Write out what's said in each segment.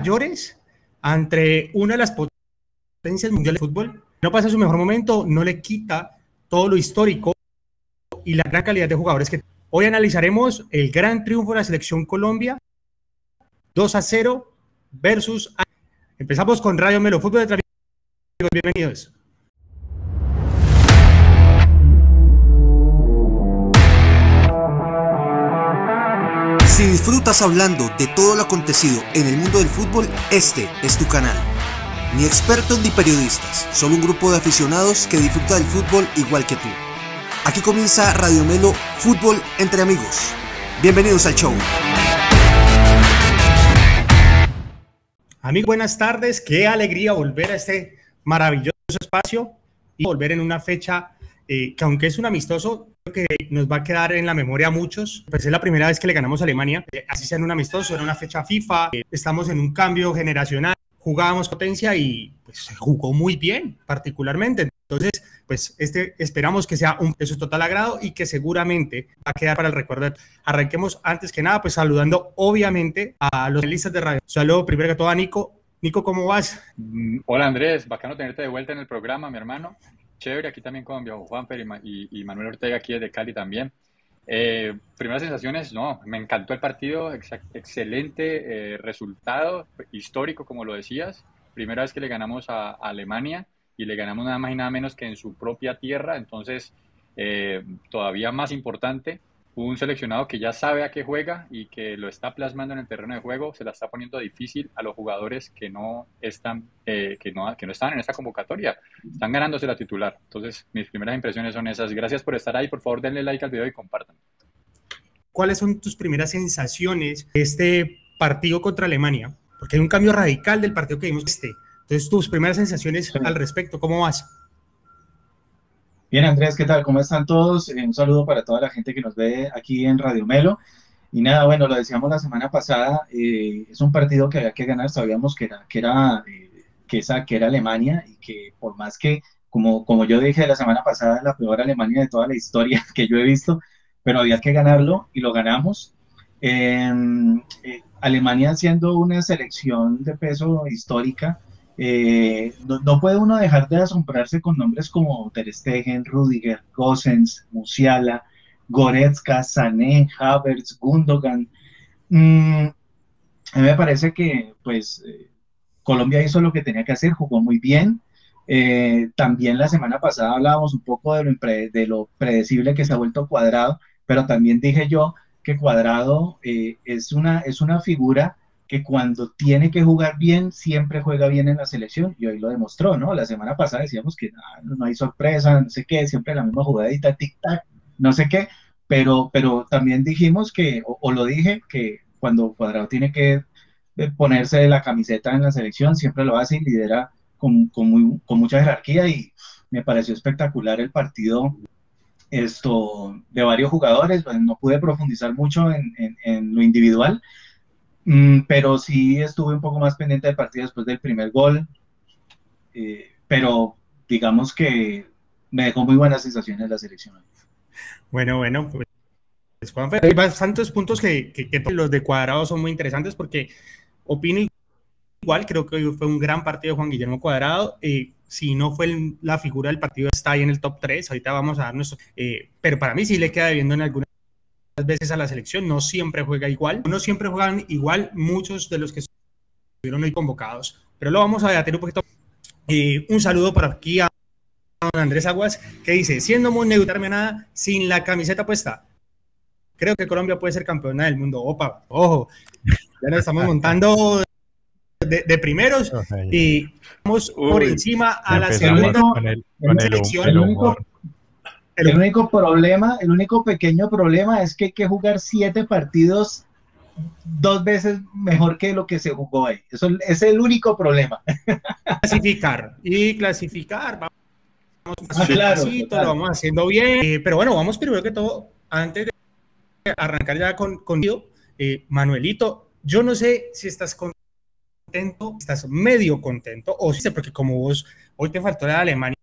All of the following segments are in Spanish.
mayores ante una de las potencias mundiales de fútbol. No pasa su mejor momento, no le quita todo lo histórico y la gran calidad de jugadores que hoy analizaremos el gran triunfo de la selección Colombia 2 a 0 versus empezamos con Radio Melo Fútbol de Bienvenidos. Si disfrutas hablando de todo lo acontecido en el mundo del fútbol, este es tu canal. Ni expertos ni periodistas, solo un grupo de aficionados que disfruta del fútbol igual que tú. Aquí comienza Radio Melo Fútbol entre amigos. Bienvenidos al show. Amigos, buenas tardes. Qué alegría volver a este maravilloso espacio y volver en una fecha eh, que aunque es un amistoso, que nos va a quedar en la memoria a muchos. Pues es la primera vez que le ganamos a Alemania, eh, así sea en un amistoso, era una fecha FIFA, eh, estamos en un cambio generacional, jugábamos potencia y pues se jugó muy bien, particularmente. Entonces, pues este esperamos que sea un de su total agrado y que seguramente va a quedar para el recuerdo. Arranquemos antes que nada, pues saludando obviamente a los listas de radio. Saludo primero que todo a Nico. Nico, ¿cómo vas? Mm, hola Andrés, bacano tenerte de vuelta en el programa, mi hermano chévere aquí también con Juan y, y, Manuel Ortega aquí de Cali también. Eh, primeras sensaciones, no, me encantó el partido, excelente eh, resultado, histórico como lo decías, primera vez que le ganamos a, Alemania y le ganamos nada más y nada menos que en su propia tierra, entonces eh, todavía más importante un seleccionado que ya sabe a qué juega y que lo está plasmando en el terreno de juego, se la está poniendo difícil a los jugadores que no están, eh, que no, que no están en esta convocatoria. Están ganándose la titular. Entonces, mis primeras impresiones son esas. Gracias por estar ahí. Por favor, denle like al video y compartan. ¿Cuáles son tus primeras sensaciones de este partido contra Alemania? Porque hay un cambio radical del partido que vimos este. Entonces, tus primeras sensaciones al respecto, ¿cómo vas? Bien, Andrés, ¿qué tal? ¿Cómo están todos? Eh, un saludo para toda la gente que nos ve aquí en Radio Melo. Y nada, bueno, lo decíamos la semana pasada, eh, es un partido que había que ganar, sabíamos que era, que era, eh, que esa, que era Alemania y que por más que, como, como yo dije la semana pasada, la peor Alemania de toda la historia que yo he visto, pero había que ganarlo y lo ganamos. Em, Alemania siendo una selección de peso histórica, eh, no, puede uno dejar de asombrarse con nombres como Ter Stegen, Rudiger, Gosens, Musiala, Goretzka, Sané, Havertz, Gundogan. Mm, a mí me parece que pues eh, Colombia hizo lo que tenía que hacer, jugó muy bien. Eh, también la semana pasada hablábamos un poco de lo, de lo, predecible que se ha vuelto Cuadrado, pero también dije yo que Cuadrado es, una, es una figura que cuando tiene que jugar bien, siempre juega bien en la selección, y hoy lo demostró, ¿no? La semana pasada decíamos que ah, no hay sorpresa, no sé qué, siempre la misma jugadita, tic-tac, no sé qué, pero, pero también dijimos que, o, lo dije, que cuando Cuadrado tiene que eh, ponerse la camiseta en la selección, siempre lo hace y lidera con, con, con mucha jerarquía, y me pareció espectacular el partido esto de varios jugadores, no pude profundizar mucho en, en, en lo individual, Mm, pero sí estuve un poco más pendiente del partido después del primer gol. Eh, pero digamos que me dejó muy buenas sensaciones la selección. Bueno, bueno, pues, hay bastantes puntos que, los de Cuadrado son muy interesantes porque opino igual, creo que fue un gran partido de Juan Guillermo Cuadrado. Eh, si no fue la figura del partido, está ahí en el top 3. Ahorita vamos a dar nuestro. Eh, pero para mí sí le queda viendo en algunas veces a la selección, no siempre juega igual, no siempre juegan igual muchos de los que estuvieron hoy convocados, pero lo vamos a debatir un poquito. Eh, un saludo por aquí a Andrés Aguas, que dice, siendo muy neutral nada, sin la camiseta puesta, creo que Colombia puede ser campeona del mundo. Opa, ojo, ya nos estamos montando de, primeros y vamos por encima a la segunda selección. El único problema, el único pequeño problema es que hay que jugar siete partidos dos veces mejor que lo que se jugó ahí. Eso es el único problema. Clasificar y clasificar. Vamos ah, claro, lo vamos haciendo bien. Eh, pero bueno, vamos primero que todo, antes de arrancar ya con, contigo, eh, Manuelito, yo no sé si estás contento, estás medio contento, o si porque como vos hoy te faltó la de Alemania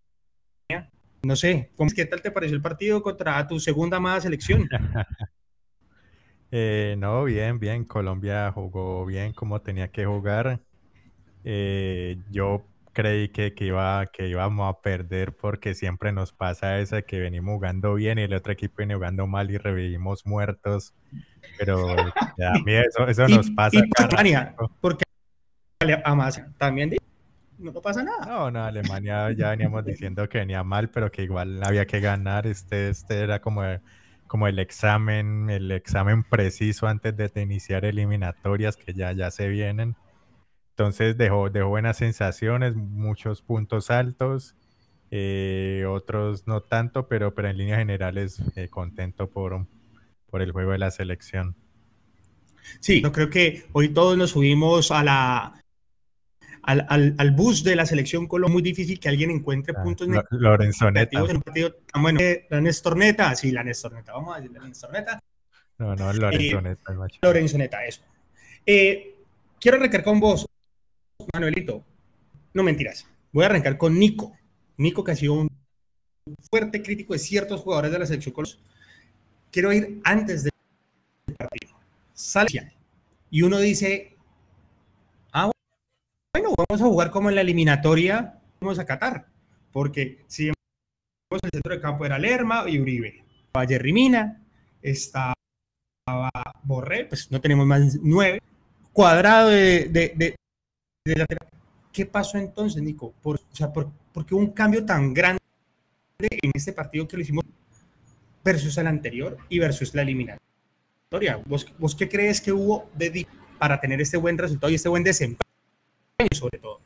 no sé, ¿qué tal te pareció el partido contra tu segunda amada selección? Eh, no, bien, bien. Colombia jugó bien como tenía que jugar. Eh, yo creí que, que, iba, que íbamos a perder porque siempre nos pasa esa que venimos jugando bien y el otro equipo viene jugando mal y revivimos muertos. Pero a mí eso, eso nos pasa. Y Alemania, porque además también no, pasa nada. No, no, Alemania ya veníamos diciendo que venía mal, pero que igual había que ganar. Este, este era como, como el examen, el examen preciso antes de iniciar eliminatorias que ya, ya se vienen. Entonces dejó, dejó buenas sensaciones, muchos puntos altos, eh, otros no tanto, pero, pero en líneas generales eh, contento por, por el juego de la selección. Sí, yo creo que hoy todos nos subimos a la, al, al, bus de la selección Colombia. Muy difícil que alguien encuentre ah, puntos negativos en un partido tan bueno. La Nestorneta, sí, la Nestorneta, vamos a decirle la Nestorneta. No, no, Lorenzoneta. Eh, Lorenzoneta, eso. Eh, quiero arrancar con vos, Manuelito. No mentiras. Voy a arrancar con Nico. Nico, que ha sido un fuerte crítico de ciertos jugadores de la selección Colombia. Quiero ir antes del partido. Sale y uno dice, bueno, vamos a jugar como en la eliminatoria, vamos a Qatar, porque si vemos el centro de campo era Lerma y Uribe, Valle Rimina, estaba Borré, pues no tenemos más nueve, cuadrado de, de, ¿Qué pasó entonces, Nico? Por, o sea, por, qué un cambio tan grande en este partido que lo hicimos versus el anterior y versus la eliminatoria? ¿Vos, ¿Vos, qué crees que hubo de para tener este buen resultado y este buen desempeño, sobre todo?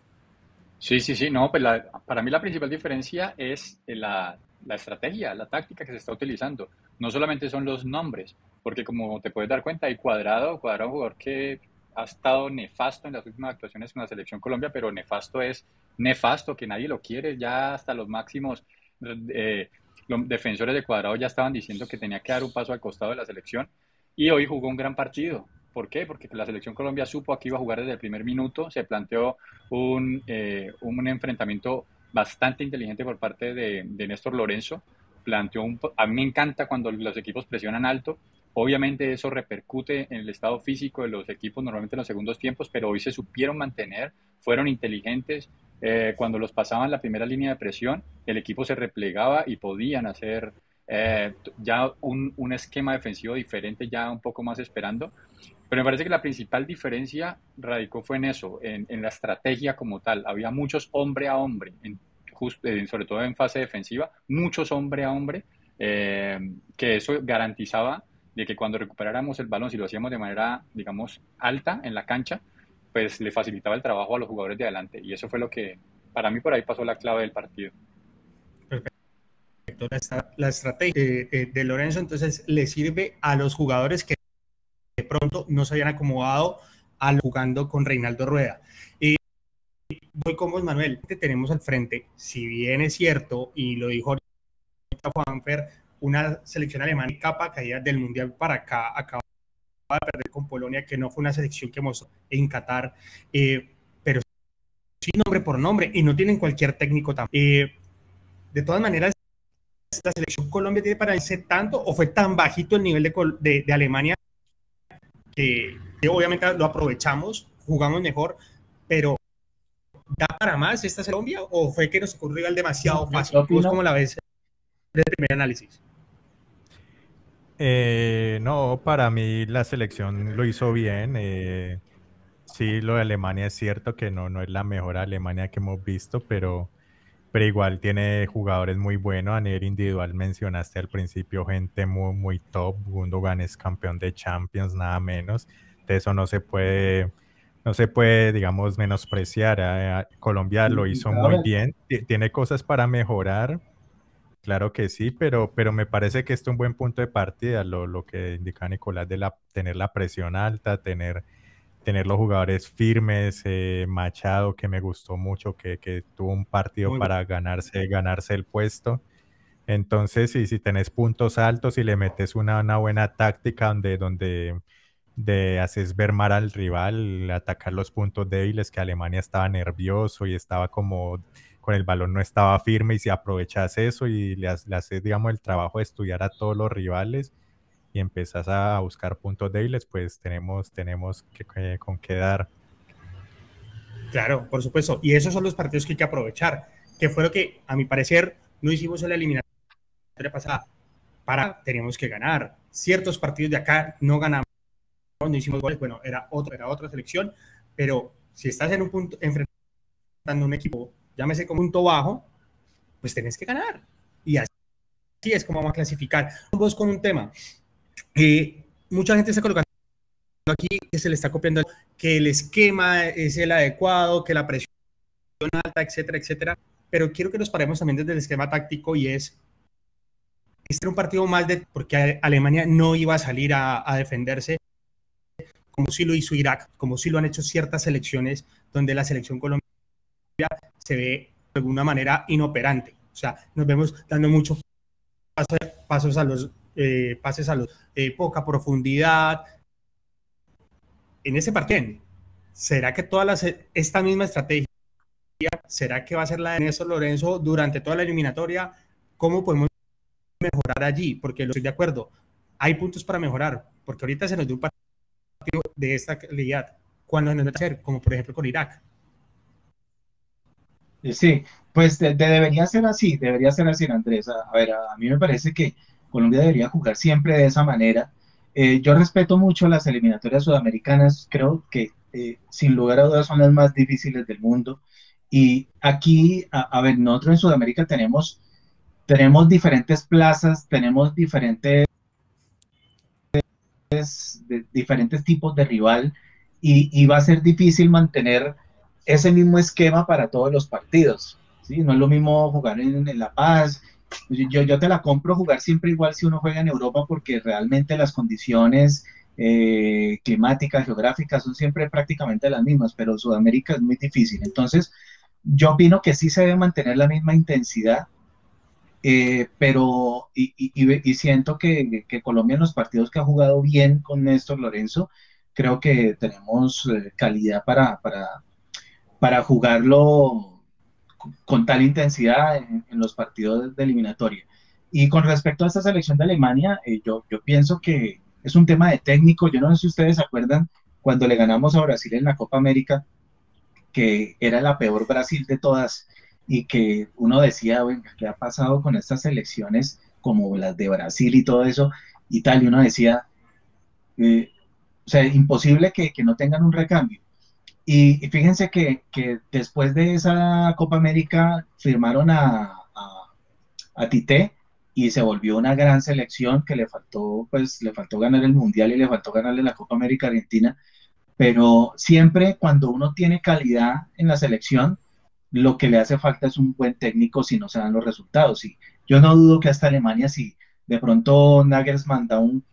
Sí, sí, sí, no, pues para mí la principal diferencia es la, la, estrategia, la táctica que se está utilizando. No solamente son los nombres, porque como te puedes dar cuenta, hay Cuadrado, Cuadrado un jugador que ha estado nefasto en las últimas actuaciones con la selección Colombia, pero nefasto es nefasto, que nadie lo quiere, ya hasta los máximos eh, defensores de Cuadrado ya estaban diciendo que tenía que dar un paso al costado de la selección y hoy jugó un gran partido. ¿Por qué? Porque la selección Colombia supo que iba a jugar desde el primer minuto, se planteó un, eh, un enfrentamiento bastante inteligente por parte de, de, Néstor Lorenzo. Planteó un, a mí me encanta cuando los equipos presionan alto. Obviamente eso repercute en el estado físico de los equipos normalmente en los segundos tiempos, pero hoy se supieron mantener, fueron inteligentes. Eh, cuando los pasaban la primera línea de presión, el equipo se replegaba y podían hacer eh, ya un, un, esquema defensivo diferente, ya un poco más esperando. Pero me parece que la principal diferencia radicó fue en eso, en, la estrategia como tal. Había muchos hombre a hombre, eh, sobre todo en fase defensiva, muchos hombre a hombre, eh, que eso garantizaba de que cuando recuperáramos el balón, si lo hacíamos de manera, digamos, alta en la cancha, pues le facilitaba el trabajo a los jugadores de adelante. Y eso fue lo que, para mí, por ahí pasó la clave del partido la, estrategia de, Lorenzo entonces le sirve a los jugadores que pronto no se habían acomodado al jugando con Reinaldo Rueda. Y voy con vos, Manuel, te tenemos al frente, si bien es cierto, y lo dijo Juanfer, una selección alemana capa caída del Mundial para acá, acaba de perder con Polonia, que no fue una selección que mostró en Qatar, eh, pero sí nombre por nombre, y no tienen cualquier técnico también. Eh, de todas maneras, la selección Colombia tiene para irse tanto o fue tan bajito el nivel de, de, Alemania que, obviamente lo aprovechamos, jugamos mejor, pero ¿da para más esta Colombia o fue que nos ocurrió al demasiado fácil? ¿Cómo la ves desde el primer análisis? Eh, no, para mí la selección lo hizo bien. Eh, sí, lo de Alemania es cierto que no, no es la mejor Alemania que hemos visto, pero pero igual tiene jugadores muy buenos. A nivel individual mencionaste al principio gente muy, muy top. Gundogan es campeón de Champions, nada menos. De eso no se puede, no se puede, digamos, menospreciar. ¿eh? Colombia lo hizo muy bien. Tiene cosas para mejorar, claro que sí, pero, pero me parece que esto es un buen punto de partida, lo, lo que indica Nicolás de la, tener la presión alta, tener tener los jugadores firmes, eh, Machado, que me gustó mucho, que, que tuvo un partido para ganarse, ganarse el puesto. Entonces, si, si tenés puntos altos y le metes una, una, buena táctica donde, donde de haces ver mal al rival, atacar los puntos débiles, que Alemania estaba nervioso y estaba como con el balón no estaba firme y si aprovechas eso y le, le haces, digamos, el trabajo de estudiar a todos los rivales, y empezás a buscar puntos débiles, pues tenemos, tenemos que, con qué dar. Claro, por supuesto. Y esos son los partidos que hay que aprovechar, que fue lo que, a mi parecer, no hicimos en la eliminatoria pasada. Para, teníamos que ganar. Ciertos partidos de acá no ganamos, no hicimos goles, bueno, era, otro, era otra selección, pero si estás en un punto, enfrentando un equipo, llámese como un punto bajo, pues tenés que ganar. Y así es como vamos a clasificar. Vos con un tema. Eh, mucha gente está colocando aquí que se le está copiando que el esquema es el adecuado, que la presión alta, etcétera, etcétera. Pero quiero que nos paremos también desde el esquema táctico y es este un partido más de porque Alemania no iba a salir a, defenderse como si lo hizo Irak, como si lo han hecho ciertas selecciones donde la selección colombiana se ve de alguna manera inoperante. O sea, nos vemos dando muchos pasos a los eh, pases a los eh, poca profundidad. En ese partido, ¿será que toda esta misma estrategia, será que va a ser la de Néstor Lorenzo durante toda la eliminatoria? ¿Cómo podemos mejorar allí? Porque lo estoy de acuerdo, hay puntos para mejorar, porque ahorita se nos dio un partido de esta calidad, cuando no hacer, como por ejemplo con Irak. Sí, pues debería ser así, debería ser así, Andrés. A, ver, a, mí me parece que Colombia debería jugar siempre de esa manera. Eh, yo respeto mucho las eliminatorias sudamericanas, creo que eh, sin lugar a dudas son las más difíciles del mundo. Y aquí, a, ver, nosotros en Sudamérica tenemos, tenemos diferentes plazas, tenemos diferentes, diferentes tipos de rival y, va a ser difícil mantener ese mismo esquema para todos los partidos. ¿sí? No es lo mismo jugar en, La Paz. Yo, yo te la compro jugar siempre igual si uno juega en Europa porque realmente las condiciones eh, climáticas, geográficas son siempre prácticamente las mismas, pero Sudamérica es muy difícil. Entonces, yo opino que sí se debe mantener la misma intensidad, eh, pero y, y, siento que, que, Colombia en los partidos que ha jugado bien con Néstor Lorenzo, creo que tenemos eh, calidad para, para, para jugarlo con tal intensidad en, los partidos de eliminatoria. Y con respecto a esta selección de Alemania, eh, yo, yo pienso que es un tema de técnico. Yo no sé si ustedes se acuerdan cuando le ganamos a Brasil en la Copa América, que era la peor Brasil de todas y que uno decía, bueno, ¿qué ha pasado con estas selecciones como las de Brasil y todo eso? Y tal, y uno decía, eh, o sea, imposible que, que no tengan un recambio. Y, fíjense que, que, después de esa Copa América firmaron a, a, Tite y se volvió una gran selección que le faltó, pues le faltó ganar el Mundial y le faltó ganarle la Copa América Argentina. Pero siempre cuando uno tiene calidad en la selección, lo que le hace falta es un buen técnico si no se dan los resultados. Y yo no dudo que hasta Alemania, si de pronto Nagelsmann da un,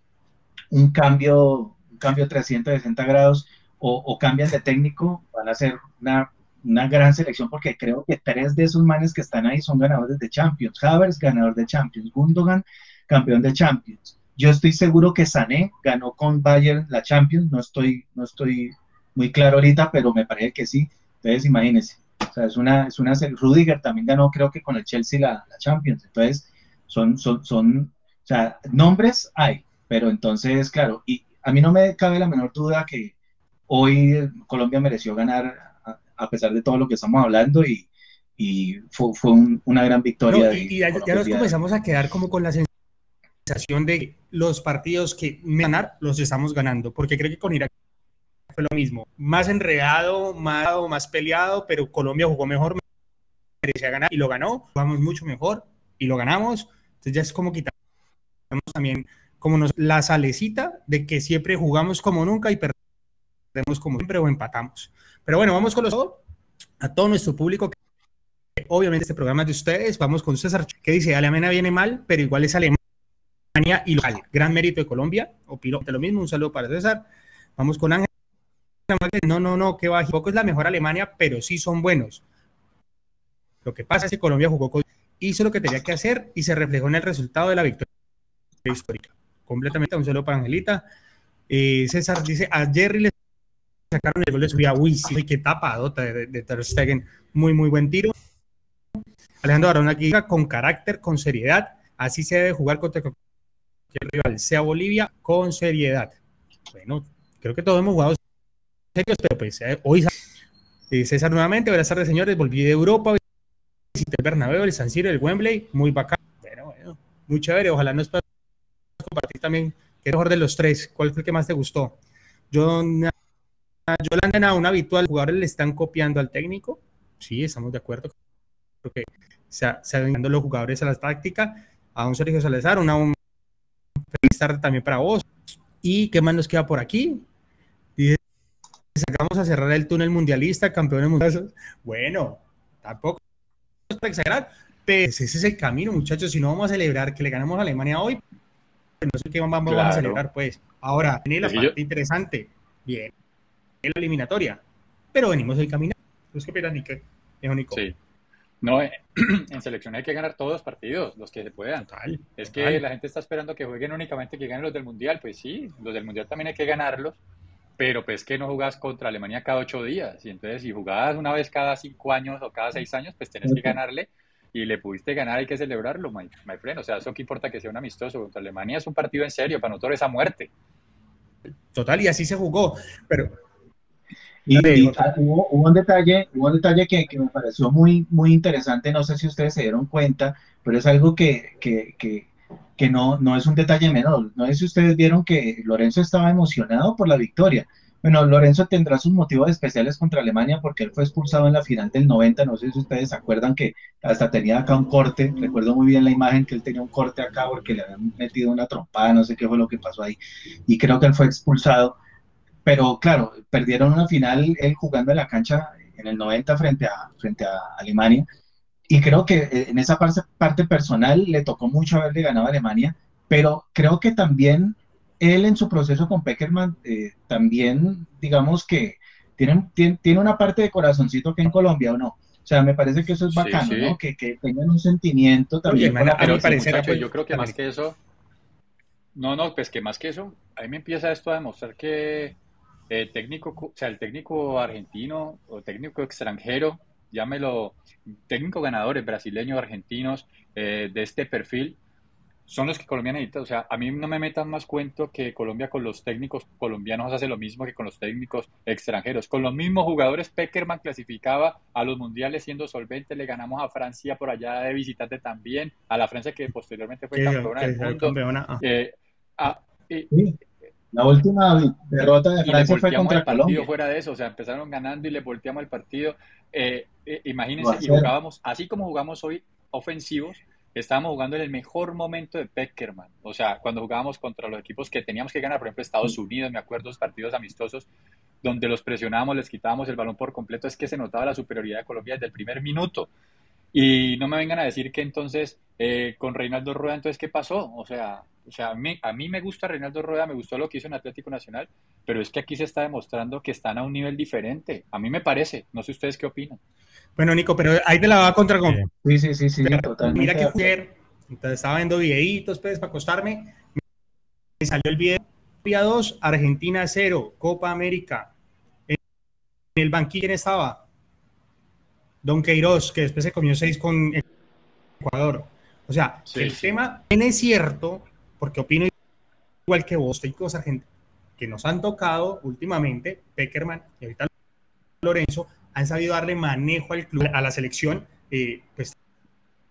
un cambio, un cambio 360 grados, o, cambian de técnico, van a ser una, una, gran selección porque creo que tres de esos manes que están ahí son ganadores de Champions. Havers, ganador de Champions. Gundogan, campeón de Champions. Yo estoy seguro que Sané ganó con Bayern la Champions, no estoy, no estoy muy claro ahorita, pero me parece que sí. Entonces, imagínense. O sea, es una, es una, Rudiger también ganó, creo que con el Chelsea la, la Champions. Entonces, son, son, son, o sea, nombres hay, pero entonces, claro, y a mí no me cabe la menor duda que, hoy Colombia mereció ganar a, pesar de todo lo que estamos hablando y, fue, una gran victoria. y, ya, nos comenzamos a quedar como con la sensación de los partidos que ganar los estamos ganando, porque creo que con Irak fue lo mismo, más enredado, más, más peleado, pero Colombia jugó mejor, merecía ganar y lo ganó, jugamos mucho mejor y lo ganamos, entonces ya es como quitamos también como nos, la salecita de que siempre jugamos como nunca y perdemos como siempre o empatamos. Pero bueno, vamos con los a todo nuestro público. Que, obviamente este programa es de ustedes. Vamos con César, que dice, Alemania viene mal, pero igual es Alemania y local. Gran mérito de Colombia. Opino de lo mismo. Un saludo para César. Vamos con Ángel. No, no, no, que va. Es la mejor Alemania, pero sí son buenos. Lo que pasa es que Colombia jugó con, hizo lo que tenía que hacer y se reflejó en el resultado de la victoria histórica. Completamente un saludo para Angelita. Eh, César dice, a Jerry le sacaron el gol de su vida. Uy, sí, qué tapadota de, de, Ter Stegen. Muy, muy buen tiro. Alejandro Barón aquí con carácter, con seriedad. Así se debe jugar contra cualquier rival, sea Bolivia, con seriedad. Bueno, creo que todos hemos jugado serios, pero pues eh, hoy Eh, César nuevamente, buenas tardes señores, volví de Europa, visité el Bernabéu, el San Siro, el Wembley, muy bacán, pero bueno, muy chévere, ojalá nos puedas compartir también qué mejor de los tres, cuál fue el que más te gustó. Yo, yo la un habitual, los jugadores le están copiando al técnico, sí, estamos de acuerdo, creo que se, se han los jugadores a la táctica, a un Sergio Salazar, una un feliz tarde también para vos. ¿Y qué más nos queda por aquí? Dice, sacamos a cerrar el túnel mundialista, campeones mundiales. Bueno, tampoco es para exagerar, pero ese es el camino, muchachos. Si no vamos a celebrar que le ganamos a Alemania hoy, pues no sé qué vamos, a celebrar, pues. Ahora, tiene la parte interesante. Bien, en la eliminatoria, pero venimos del camino. ¿Tú qué opinas, Nico? Sí. No, eh, en selección hay que ganar todos los partidos, los que se puedan. es que la gente está esperando que jueguen únicamente que ganen los del Mundial. Pues sí, los del Mundial también hay que ganarlos, pero pues que no jugás contra Alemania cada ocho días. Y entonces si jugabas una vez cada cinco años o cada seis años, pues tenés que ganarle y le pudiste ganar, hay que celebrarlo, my, friend. O sea, eso que importa que sea un amistoso contra Alemania es un partido en serio, para nosotros es a muerte. Total, y así se jugó. Pero y, hubo, un detalle, hubo un detalle que, que, me pareció muy, muy interesante, no sé si ustedes se dieron cuenta, pero es algo que, que, que, no, no es un detalle menor. No sé si ustedes vieron que Lorenzo estaba emocionado por la victoria. Bueno, Lorenzo tendrá sus motivos especiales contra Alemania porque él fue expulsado en la final del 90. No sé si ustedes se acuerdan que hasta tenía acá un corte. Recuerdo muy bien la imagen que él tenía un corte acá porque le habían metido una trompada, no sé qué fue lo que pasó ahí. Y creo que él fue expulsado pero claro, perdieron una final él jugando en la cancha en el 90 frente a, frente a Alemania. Y creo que eh, en esa parte, parte personal le tocó mucho haberle ganado a Alemania, pero creo que también él en su proceso con Peckerman, eh, también digamos que tiene, tiene, una parte de corazoncito que en Colombia o no. O sea, me parece que eso es bacano, ¿no? Que, que, tengan un sentimiento también. Oye, yo creo que más que eso, no, no, pues que más que eso, a mí me empieza esto a demostrar que eh, técnico, o sea, el técnico argentino o técnico extranjero, llámelo técnico ganadores brasileños, argentinos, eh, de este perfil, son los que Colombia necesita. O sea, a mí no me metan más cuento que Colombia con los técnicos colombianos hace lo mismo que con los técnicos extranjeros. Con los mismos jugadores, Peckerman clasificaba a los mundiales siendo solvente. Le ganamos a Francia por allá de visitante también, a la Francia que posteriormente fue campeona del mundo. Ah. Eh, a, la última derrota de Francia fue contra el partido fuera de eso, o sea, empezaron ganando y le volteamos el partido. Eh, eh, imagínense, y jugábamos, así como jugamos hoy ofensivos, estábamos jugando en el mejor momento de Peckerman. O sea, cuando jugábamos contra los equipos que teníamos que ganar, por ejemplo, Estados Unidos, me acuerdo, los partidos amistosos, donde los presionábamos, les quitábamos el balón por completo, es que se notaba la superioridad de Colombia desde el primer minuto. Y no me vengan a decir que entonces eh, con Reinaldo Rueda, entonces, ¿qué pasó? O sea, o sea, a mí, a mí me gusta Reinaldo Rueda, me gustó lo que hizo en Atlético Nacional, pero es que aquí se está demostrando que están a un nivel diferente. A mí me parece. No sé ustedes qué opinan. Bueno, Nico, pero ahí te la va contra Sí, sí, sí, sí, totalmente. Mira que ayer, entonces estaba viendo videitos, pues, para acostarme. Me salió el video. 2, Argentina 0, Copa América. En el banquillo, ¿quién estaba? Don Queiroz, que después se comió 6 con Ecuador. O sea, el tema es cierto, porque opino igual que vos, hay cosas que nos han tocado últimamente, Peckerman y ahorita Lorenzo, han sabido darle manejo al club, a la selección, eh, pues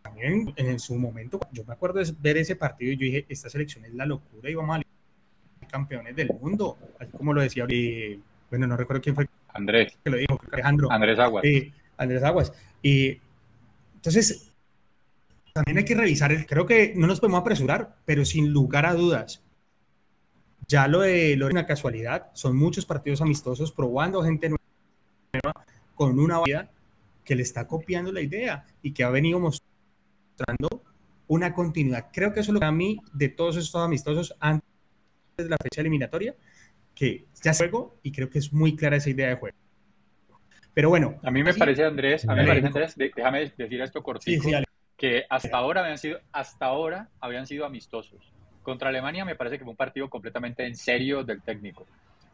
también en, su momento, yo me acuerdo de ver ese partido y yo dije, esta selección es la locura y vamos a ser campeones del mundo, así como lo decía, eh, bueno, no recuerdo quién fue Andrés, que lo dijo, Alejandro. Andrés Aguas. Eh, Andrés Aguas. Y entonces, también hay que revisar, creo que no nos podemos apresurar, pero sin lugar a dudas, ya lo de lo de una casualidad, son muchos partidos amistosos probando gente nueva con una vida que le está copiando la idea y que ha venido mostrando una continuidad. Creo que eso es lo que a mí de todos estos amistosos antes de la fecha eliminatoria, que ya es juego y creo que es muy clara esa idea de juego. Pero bueno. A mí me parece, Andrés, a mí me parece, Andrés, déjame decir esto cortito. Sí, sí, que hasta ahora habían sido, hasta ahora habían sido amistosos. Contra Alemania me parece que fue un partido completamente en serio del técnico.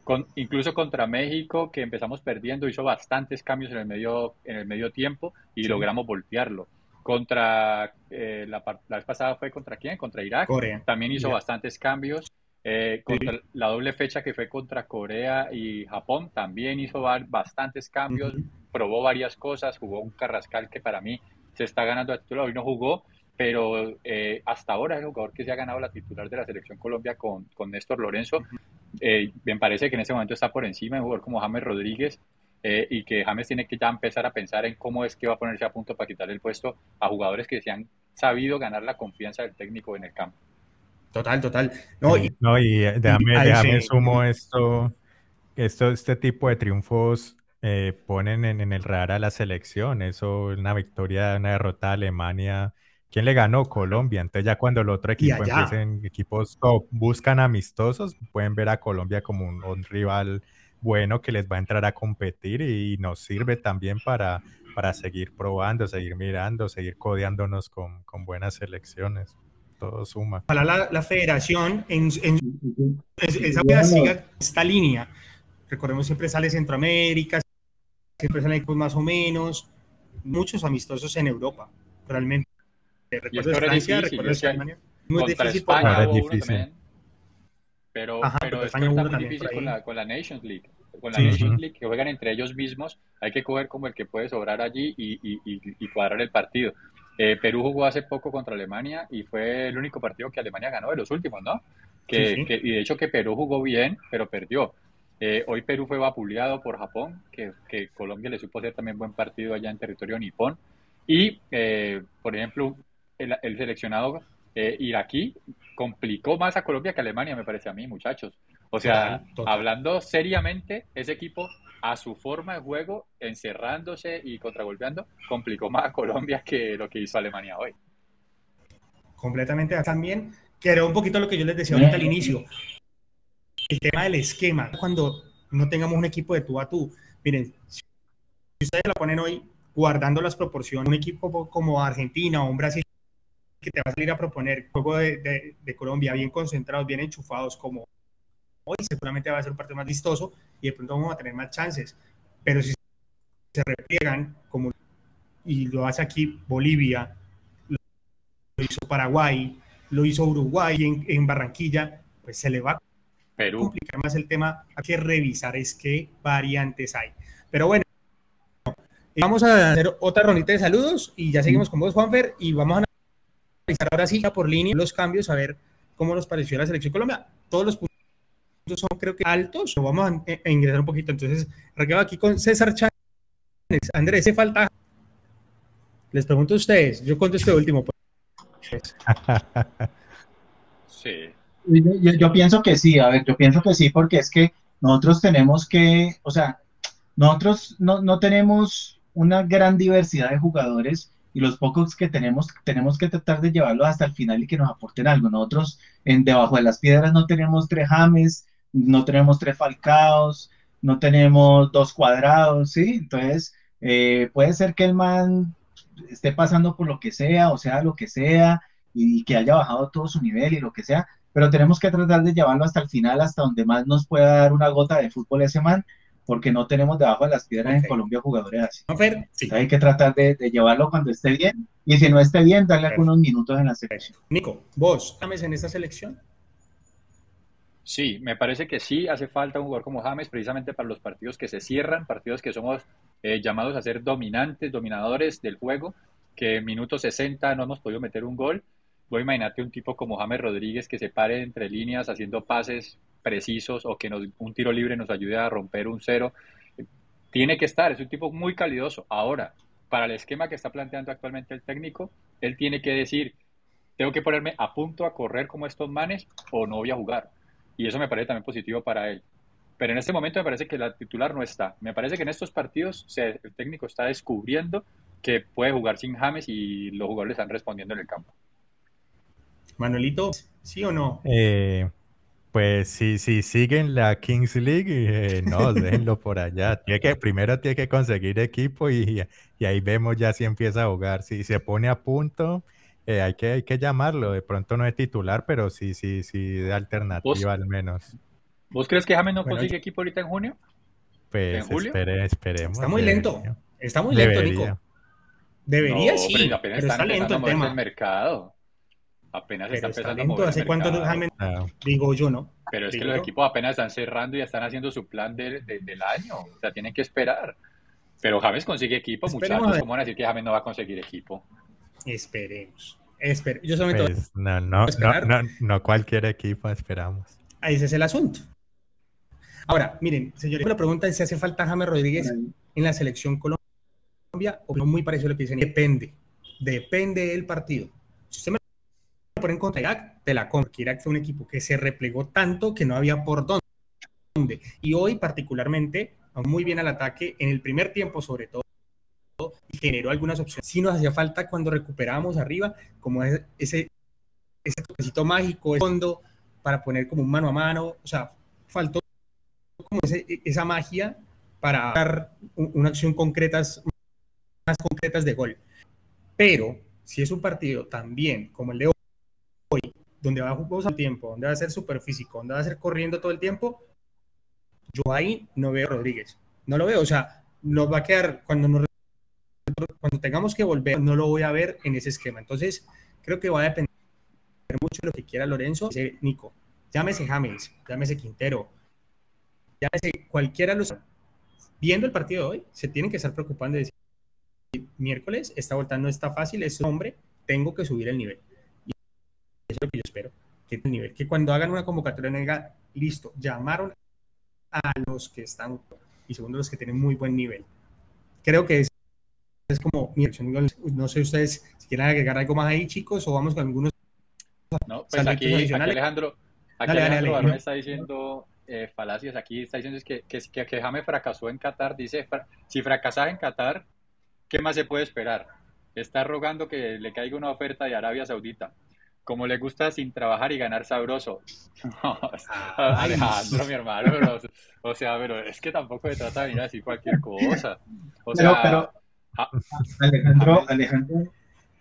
Con, incluso contra México, que empezamos perdiendo, hizo bastantes cambios en el medio, en el medio tiempo y logramos voltearlo. Contra eh, la, la, vez pasada fue contra quién? Contra Irak. También hizo bastantes cambios. Eh, contra la doble fecha que fue contra Corea y Japón, también hizo bastantes cambios probó varias cosas, jugó un Carrascal que para mí se está ganando a titular, hoy no jugó, pero eh, hasta ahora es el jugador que se ha ganado la titular de la selección Colombia con, con Néstor Lorenzo. Eh, me parece que en ese momento está por encima de un jugador como James Rodríguez eh, y que James tiene que ya empezar a pensar en cómo es que va a ponerse a punto para quitarle el puesto a jugadores que se han sabido ganar la confianza del técnico en el campo. Total, total. No, y, no, y déjame, déjame sumo esto, esto, este tipo de triunfos eh, ponen en, en, el radar a la selección. Eso, una victoria, una derrota a Alemania. ¿Quién le ganó? Colombia. Entonces ya cuando el otro equipo empiecen, equipos top, buscan amistosos, pueden ver a Colombia como un, un, rival bueno que les va a entrar a competir y, nos sirve también para, para seguir probando, seguir mirando, seguir codeándonos con, con buenas selecciones. Todo suma. Para la, la federación, en, en, esa siga esta línea. Recordemos siempre sale Centroamérica, siempre salen equipos más o menos, muchos amistosos en Europa, realmente. Recuerdo de Francia, recuerdo de Alemania. Muy difícil España, por... difícil. Pero, Ajá, pero España está muy difícil con la, con la, Nations League. Con la sí, Nations League, que juegan entre ellos mismos, hay que coger como el que puede sobrar allí y, y, y, y cuadrar el partido. Eh, Perú jugó hace poco contra Alemania y fue el único partido que Alemania ganó de los últimos, ¿no? Que, sí, sí. que, y de hecho que Perú jugó bien, pero perdió. Eh, hoy Perú fue vapuleado por Japón, que, que, Colombia le supo hacer también buen partido allá en territorio nipón. Y, eh, por ejemplo, el, el seleccionado iraquí complicó más a Colombia que a Alemania, me parece a mí, muchachos. O sea, total, total. hablando seriamente, ese equipo a su forma de juego, encerrándose y contragolpeando, complicó más a Colombia que lo que hizo Alemania hoy. Completamente. También, que era un poquito lo que yo les decía ahorita al inicio el tema del esquema, cuando no tengamos un equipo de tú a tú. Miren, si ustedes la ponen hoy guardando las proporciones, un equipo como Argentina o un Brasil que te va a salir a proponer juego de, de, de Colombia bien concentrados, bien enchufados, como hoy seguramente va a ser un partido más vistoso y de pronto vamos a tener más chances. Pero si se repliegan, como y lo hace aquí Bolivia, lo hizo Paraguay, lo hizo Uruguay en, en Barranquilla, pues se le va Perú. complicar más el tema, hay que revisar es qué variantes hay. Pero bueno, vamos a hacer otra ronita de saludos y ya seguimos con vos, Juanfer, y vamos a analizar ahora sí por línea los cambios, a ver cómo nos pareció la selección Colombia. Todos los puntos son creo que altos, lo vamos a, a ingresar un poquito. Entonces, requedo aquí con César Chávez. Andrés, ¿se falta? Les pregunto a ustedes, yo contesto este último. Pues. sí. Yo, yo, pienso que sí, a ver, yo pienso que sí, porque es que nosotros tenemos que, o sea, nosotros no, no tenemos una gran diversidad de jugadores y los pocos que tenemos, tenemos que tratar de llevarlos hasta el final y que nos aporten algo. Nosotros en debajo de las piedras no tenemos tres James, no tenemos tres Falcaos, no tenemos dos cuadrados, ¿sí? Entonces, eh, puede ser que el man esté pasando por lo que sea, o sea, lo que sea, y que haya bajado todo su nivel y lo que sea, pero tenemos que tratar de llevarlo hasta el final, hasta donde más nos pueda dar una gota de fútbol ese man, porque no tenemos debajo de las piedras okay. en Colombia jugadores así. No, pero, sí. hay que tratar de, de, llevarlo cuando esté bien, y si no esté bien, darle Perfecto. algunos minutos en la selección. Nico, ¿vos James en esta selección? Sí, me parece que sí hace falta un jugador como James precisamente para los partidos que se cierran, partidos que somos eh, llamados a ser dominantes, dominadores del juego, que en minuto 60 no hemos podido meter un gol. Voy a imaginarte un tipo como James Rodríguez que se pare entre líneas haciendo pases precisos o que nos, un tiro libre nos ayude a romper un cero. Tiene que estar, es un tipo muy calidoso. Ahora, para el esquema que está planteando actualmente el técnico, él tiene que decir, tengo que ponerme a punto a correr como estos manes o no voy a jugar y eso me parece también positivo para él. Pero en este momento me parece que la titular no está. Me parece que en estos partidos se, el técnico está descubriendo que puede jugar sin James y los jugadores están respondiendo en el campo. Manuelito, ¿sí o no? Eh, pues si sí, sí, siguen la Kings League, eh, no, déjenlo por allá. Tiene que, primero tiene que conseguir equipo y, y, ahí vemos ya si empieza a jugar. Si se pone a punto, eh, hay, que, hay que llamarlo. De pronto no es titular, pero sí, sí, sí, de alternativa ¿Vos, al menos. ¿Vos crees que James no bueno, consigue equipo ahorita en junio? Pues ¿En julio? Espere, esperemos. Está muy lento. Está muy lento, Debería. Nico. Debería, no, sí. Pero, apenas pero está lento el tema. El mercado. Apenas pero está está empezando lento. a ¿Hace cuánto James? Ah. Digo yo, ¿no? Pero es Digo que los yo. equipos apenas están cerrando y están haciendo su plan de, de, del año. O sea, tienen que esperar. Pero James consigue equipo, muchachos. ¿Cómo van a decir que James no va a conseguir equipo? Esperemos. Esper Yo solamente pues, no, no, no, no, cualquier equipo esperamos. Ese es el asunto. Ahora, miren, señores, la pregunta es si hace falta James Rodríguez en la selección Colombia o no muy parecido a lo que dicen. Depende. Depende del partido. Si usted me pone en contra de Irak, te la compro. Irak fue un equipo que se replegó tanto que no había por dónde. Y hoy, particularmente, muy bien al ataque, en el primer tiempo sobre todo, y generó algunas opciones. Sí nos hacía falta cuando recuperábamos arriba, como ese, ese toquecito mágico, ese fondo, para poner como un mano a mano, o sea, faltó como esa magia para dar una acción concretas, más concretas de gol. Pero si es un partido también como el de hoy, donde va a jugar al tiempo, donde va a ser súper físico, donde va a ser corriendo todo el tiempo, yo ahí no veo a Rodríguez. No lo veo, o sea, nos va a quedar, cuando, nos, cuando tengamos que volver, no lo voy a ver en ese esquema. Entonces, creo que va a depender mucho de lo que quiera Lorenzo. Nico, llámese James, llámese Quintero, llámese cualquiera los... Viendo el partido de hoy, se tienen que estar preocupando de decir, miércoles, esta vuelta no está fácil, es hombre, tengo que subir el nivel. Y eso es lo que yo espero, que el nivel, que cuando hagan una convocatoria diga, listo, llamaron a los que están y segundo los que tienen muy buen nivel. Creo que es, es como mi No sé ustedes si quieren agregar algo más ahí, chicos, o vamos con algunos. No, pues aquí, Alejandro, aquí Alejandro dale, está diciendo eh, falacias. Aquí está diciendo que, que, que, que Jame fracasó en Qatar. Dice: si fracasas en Qatar, ¿qué más se puede esperar? Está rogando que le caiga una oferta de Arabia Saudita como le gusta sin trabajar y ganar sabroso. Alejandro, mi hermano, o sea, pero es que tampoco se trata de venir a decir cualquier cosa. O sea, pero, Alejandro, Alejandro,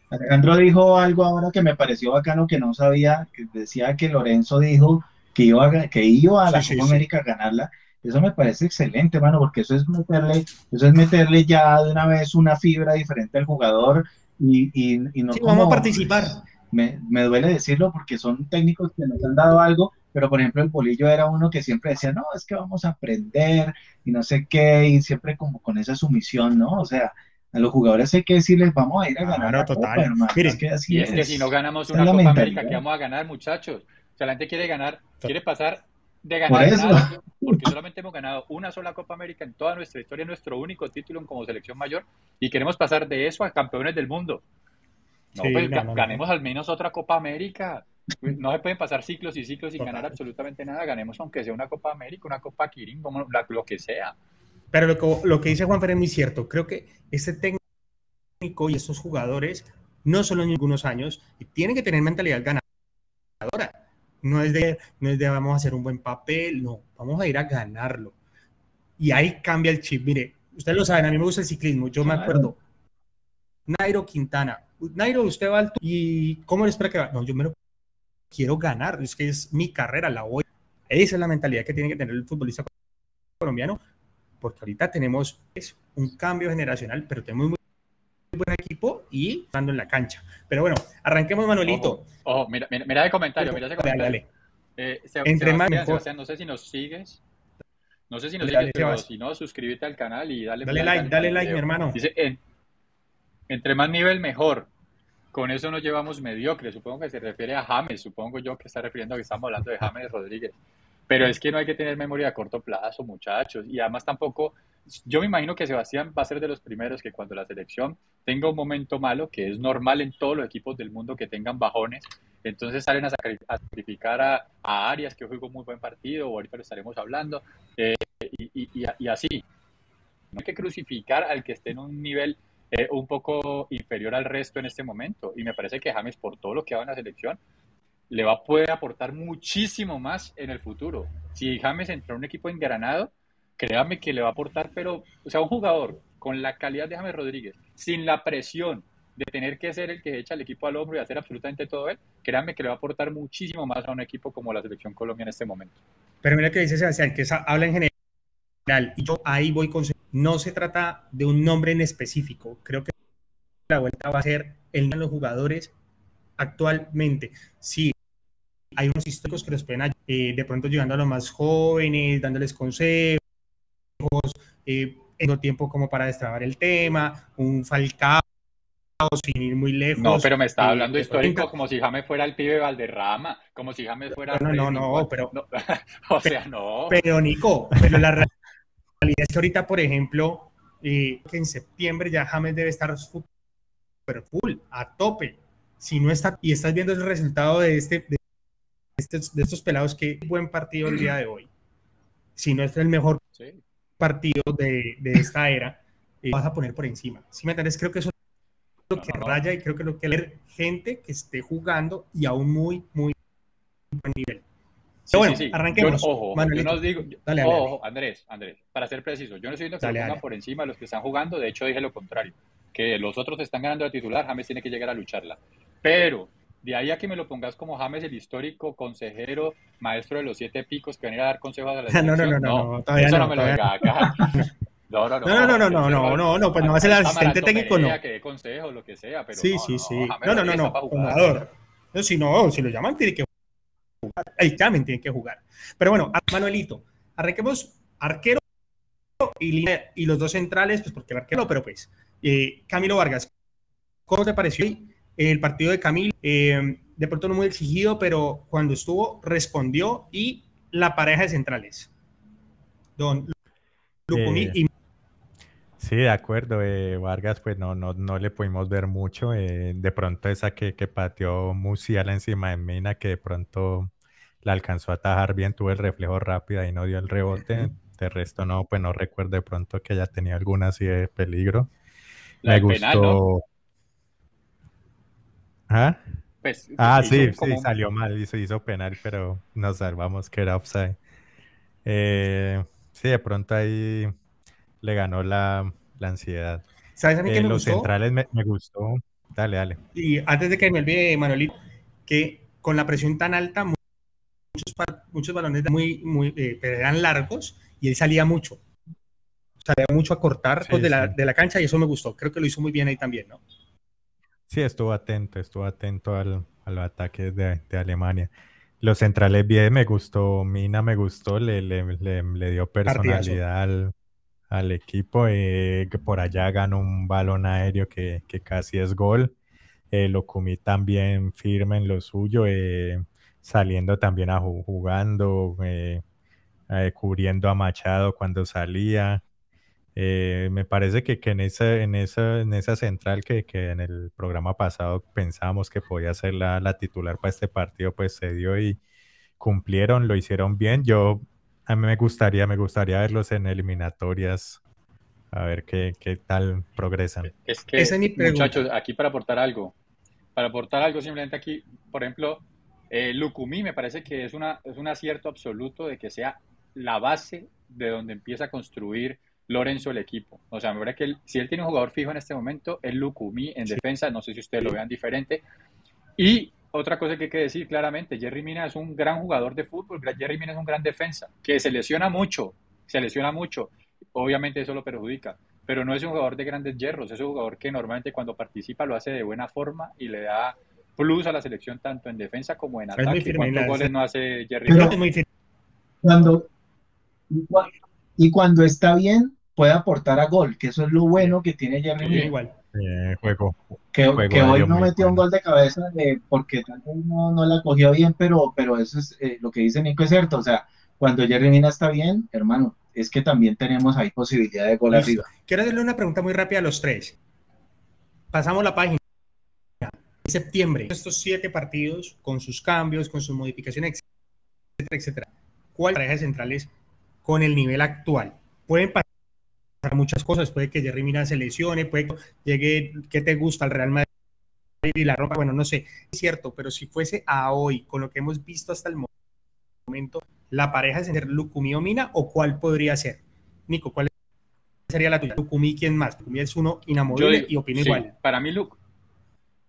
Alejandro dijo algo ahora que me pareció bacano que no sabía, que decía que Lorenzo dijo que iba a, que iba a la Copa América a ganarla. Eso me parece excelente, mano, porque eso es meterle, eso es meterle ya de una vez una fibra diferente al jugador y, y, y no vamos a participar me, me, duele decirlo porque son técnicos que nos han dado algo, pero por ejemplo el Polillo era uno que siempre decía, no, es que vamos a aprender y no sé qué, y siempre como con esa sumisión, ¿no? O sea, a los jugadores hay que decirles, vamos a ir a ganar. Ah, total. es que así es, que si no ganamos una Copa América, ¿qué vamos a ganar, muchachos? O sea, la gente quiere ganar, quiere pasar de ganar nada, porque solamente hemos ganado una sola Copa América en toda nuestra historia, nuestro único título como selección mayor, y queremos pasar de eso a campeones del mundo. No, pues ganemos al menos otra Copa América. No se pueden pasar ciclos y ciclos sin ganar absolutamente nada. Ganemos aunque sea una Copa América, una Copa Kirin, como lo que sea. Pero lo que, lo que dice Juan Ferrer es muy cierto. Creo que este técnico y estos jugadores no solo en algunos años tienen que tener mentalidad ganadora. No es de, no es de vamos a hacer un buen papel, no, vamos a ir a ganarlo. Y ahí cambia el chip. Mire, ustedes lo saben, a mí me gusta el ciclismo. Yo me acuerdo, Nairo Quintana, Nairo, usted va alto y ¿cómo le espera que va? No, yo me lo quiero ganar, es que es mi carrera, la voy. Esa es la mentalidad que tiene que tener el futbolista colombiano, porque ahorita tenemos un cambio generacional, pero tenemos muy buen equipo y estando en la cancha. Pero bueno, arranquemos, Manuelito. Ojo, mira, mira, el comentario, mira ese comentario. Dale, eh, Entre más, no sé si nos sigues. No sé si nos sigues, pero si no, suscríbete al canal y dale, dale like. Dale like, mi hermano. Dice, entre más nivel, mejor. Con eso nos llevamos mediocre. Supongo que se refiere a James. Supongo yo que está refiriendo a que estamos hablando de James Rodríguez. Pero es que no hay que tener memoria a corto plazo, muchachos. Y además tampoco, yo me imagino que Sebastián va a ser de los primeros que cuando la selección tenga un momento malo, que es normal en todos los equipos del mundo que tengan bajones, entonces salen a sacrificar a, Arias, que jugó muy buen partido, o ahorita lo estaremos hablando, eh, y, y así. No hay que crucificar al que esté en un nivel eh, un poco inferior al resto en este momento. Y me parece que James, por todo lo que va en la selección, le va a poder aportar muchísimo más en el futuro. Si James entra un equipo engranado, créame que le va a aportar, pero, o sea, un jugador con la calidad de James Rodríguez, sin la presión de tener que ser el que echa el equipo al hombro y hacer absolutamente todo él, créanme que le va a aportar muchísimo más a un equipo como la Selección Colombia en este momento. Pero mira que dice Sebastián, que habla en general, y yo ahí voy con no se trata de un nombre en específico. Creo que la vuelta va a ser el de los jugadores actualmente. Sí, hay unos históricos que los pueden eh, de pronto llegando a los más jóvenes, dándoles consejos, eh, en tiempo como para destrabar el tema, un Falcao sin ir muy lejos. No, pero me está hablando histórico como si James fuera el pibe Valderrama, como si James fuera... No, no, no, pero... o sea, no. Pero Nico, pero la realidad es que ahorita, por ejemplo, que en septiembre ya James debe estar super full, a tope. Si no está, y estás viendo el resultado de este, de, estos, de estos pelados, qué buen partido el día de hoy. Si no es el mejor partido de, de, esta era, eh, vas a poner por encima. Si me entiendes, creo que eso es lo que raya y creo que lo que leer gente que esté jugando y a un muy, muy buen nivel. Sí, bueno, sí, sí. arranquemos. Yo, ojo, yo no digo, dale, ojo, Andrés, Andrés, para ser preciso, yo no estoy diciendo que dale, lo pongan por encima de los que están jugando, de hecho dije lo contrario, que los otros están ganando de titular, James tiene que llegar a lucharla. Pero de ahí a que me lo pongas como James, el histórico consejero, maestro de los siete picos, que venía a dar consejos a la. No, no, no, no, no, todavía eso no, no me lo acá. No, no, no, no, no, no, no, no, no, no, pues no va a ser el asistente técnico, no. Que dé consejos, lo que sea, pero sí, sí, sí. No, no, no, no, jugador. No, si no, si lo llaman, tiene que jugar. El tiene que jugar. Pero bueno, Manuelito, arranquemos arquero y, y los dos centrales, pues porque el arquero, pero pues, eh, Camilo Vargas, ¿cómo te pareció el partido de Camilo? Eh, de pronto no muy exigido, pero cuando estuvo, respondió y la pareja de centrales. Don Lucumí eh, y Sí, de acuerdo. Eh, Vargas, pues no, no, no le pudimos ver mucho. Eh, de pronto esa que, que pateó Musiala encima de Mina, que de pronto la alcanzó a atajar bien, tuvo el reflejo rápido y no dio el rebote. De resto no, pues no recuerdo de pronto que haya tenido alguna así de peligro. La Me gustó. Penal, ¿no? ¿Ah? Pues, ah, sí, sí, salió mal, hizo, hizo penal, pero nos salvamos que era offside. Eh, sí, de pronto ahí le ganó la, la ansiedad. ¿Sabes a mí eh, que me los gustó? centrales me, me, gustó. Dale, dale. Y antes de que me olvide, Manolito, que con la presión tan alta, muchos, muchos balones muy, muy, eh, eran largos y él salía mucho. Salía mucho a cortar sí, pues, de, la, sí. de la cancha y eso me gustó. Creo que lo hizo muy bien ahí también, ¿no? Sí, estuvo atento, estuvo atento al, a los ataques de, de Alemania. Los centrales bien, me gustó, Mina me gustó, le, le, le, le dio personalidad al, al, equipo, eh, que por allá ganó un balón aéreo que, que casi es gol. Eh, Locumí también firme en lo suyo, eh, saliendo también a jugando, eh, cubriendo a Machado cuando salía. Eh, me parece que, que, en, esa, en, esa, en esa central que, que, en el programa pasado pensábamos que podía ser la, la, titular para este partido, pues se dio y cumplieron, lo hicieron bien. Yo, a mí me gustaría, me gustaría verlos en eliminatorias, a ver qué, qué tal progresan. Es que, es muchachos, aquí para aportar algo, para aportar algo simplemente aquí, por ejemplo, eh, Lucumí me parece que es, una, es un acierto absoluto de que sea la base de donde empieza a construir Lorenzo el equipo. O sea, me parece que él, si él tiene un jugador fijo en este momento, es Lucumí en sí. defensa, no sé si ustedes lo vean diferente. Y otra cosa que hay que decir claramente, Jerry Mina es un gran jugador de fútbol, Jerry Mina es un gran defensa, que se lesiona mucho, se lesiona mucho, obviamente eso lo perjudica, pero no es un jugador de grandes hierros, es un jugador que normalmente cuando participa lo hace de buena forma y le da plus a la selección tanto en defensa como en ataque. ¿Cuántos goles no hace Jerry Mina? Cuando, y cuando está bien puede aportar a gol, que eso es lo bueno que tiene Jerry sí, igual. Eh, juego, que, juego que hoy no metió un gol de cabeza de, porque tal vez no, no, la cogió bien, pero, pero eso es eh, lo que dice Nico es cierto, o sea, cuando Jerry Mina está bien, hermano, es que también tenemos ahí posibilidad de gol arriba. Quiero hacerle una pregunta muy rápida a los tres. Pasamos la página. En septiembre, estos siete partidos, con sus cambios, con sus modificaciones, etcétera, etcétera, ¿cuál pareja de centrales con el nivel actual? Pueden pasar muchas cosas, puede que Jerry Mina se lesione, puede que llegue, ¿qué te gusta? El Real Madrid y la ropa, bueno, no sé, es cierto, pero si fuese a hoy, con lo que hemos visto hasta el momento, la pareja es ser Lucumí o Mina, o cuál podría ser? Nico, ¿cuál sería la tuya? Lucumí, ¿quién más? Lucumí es uno inamovible y opina sí, igual. Para mí, Luke,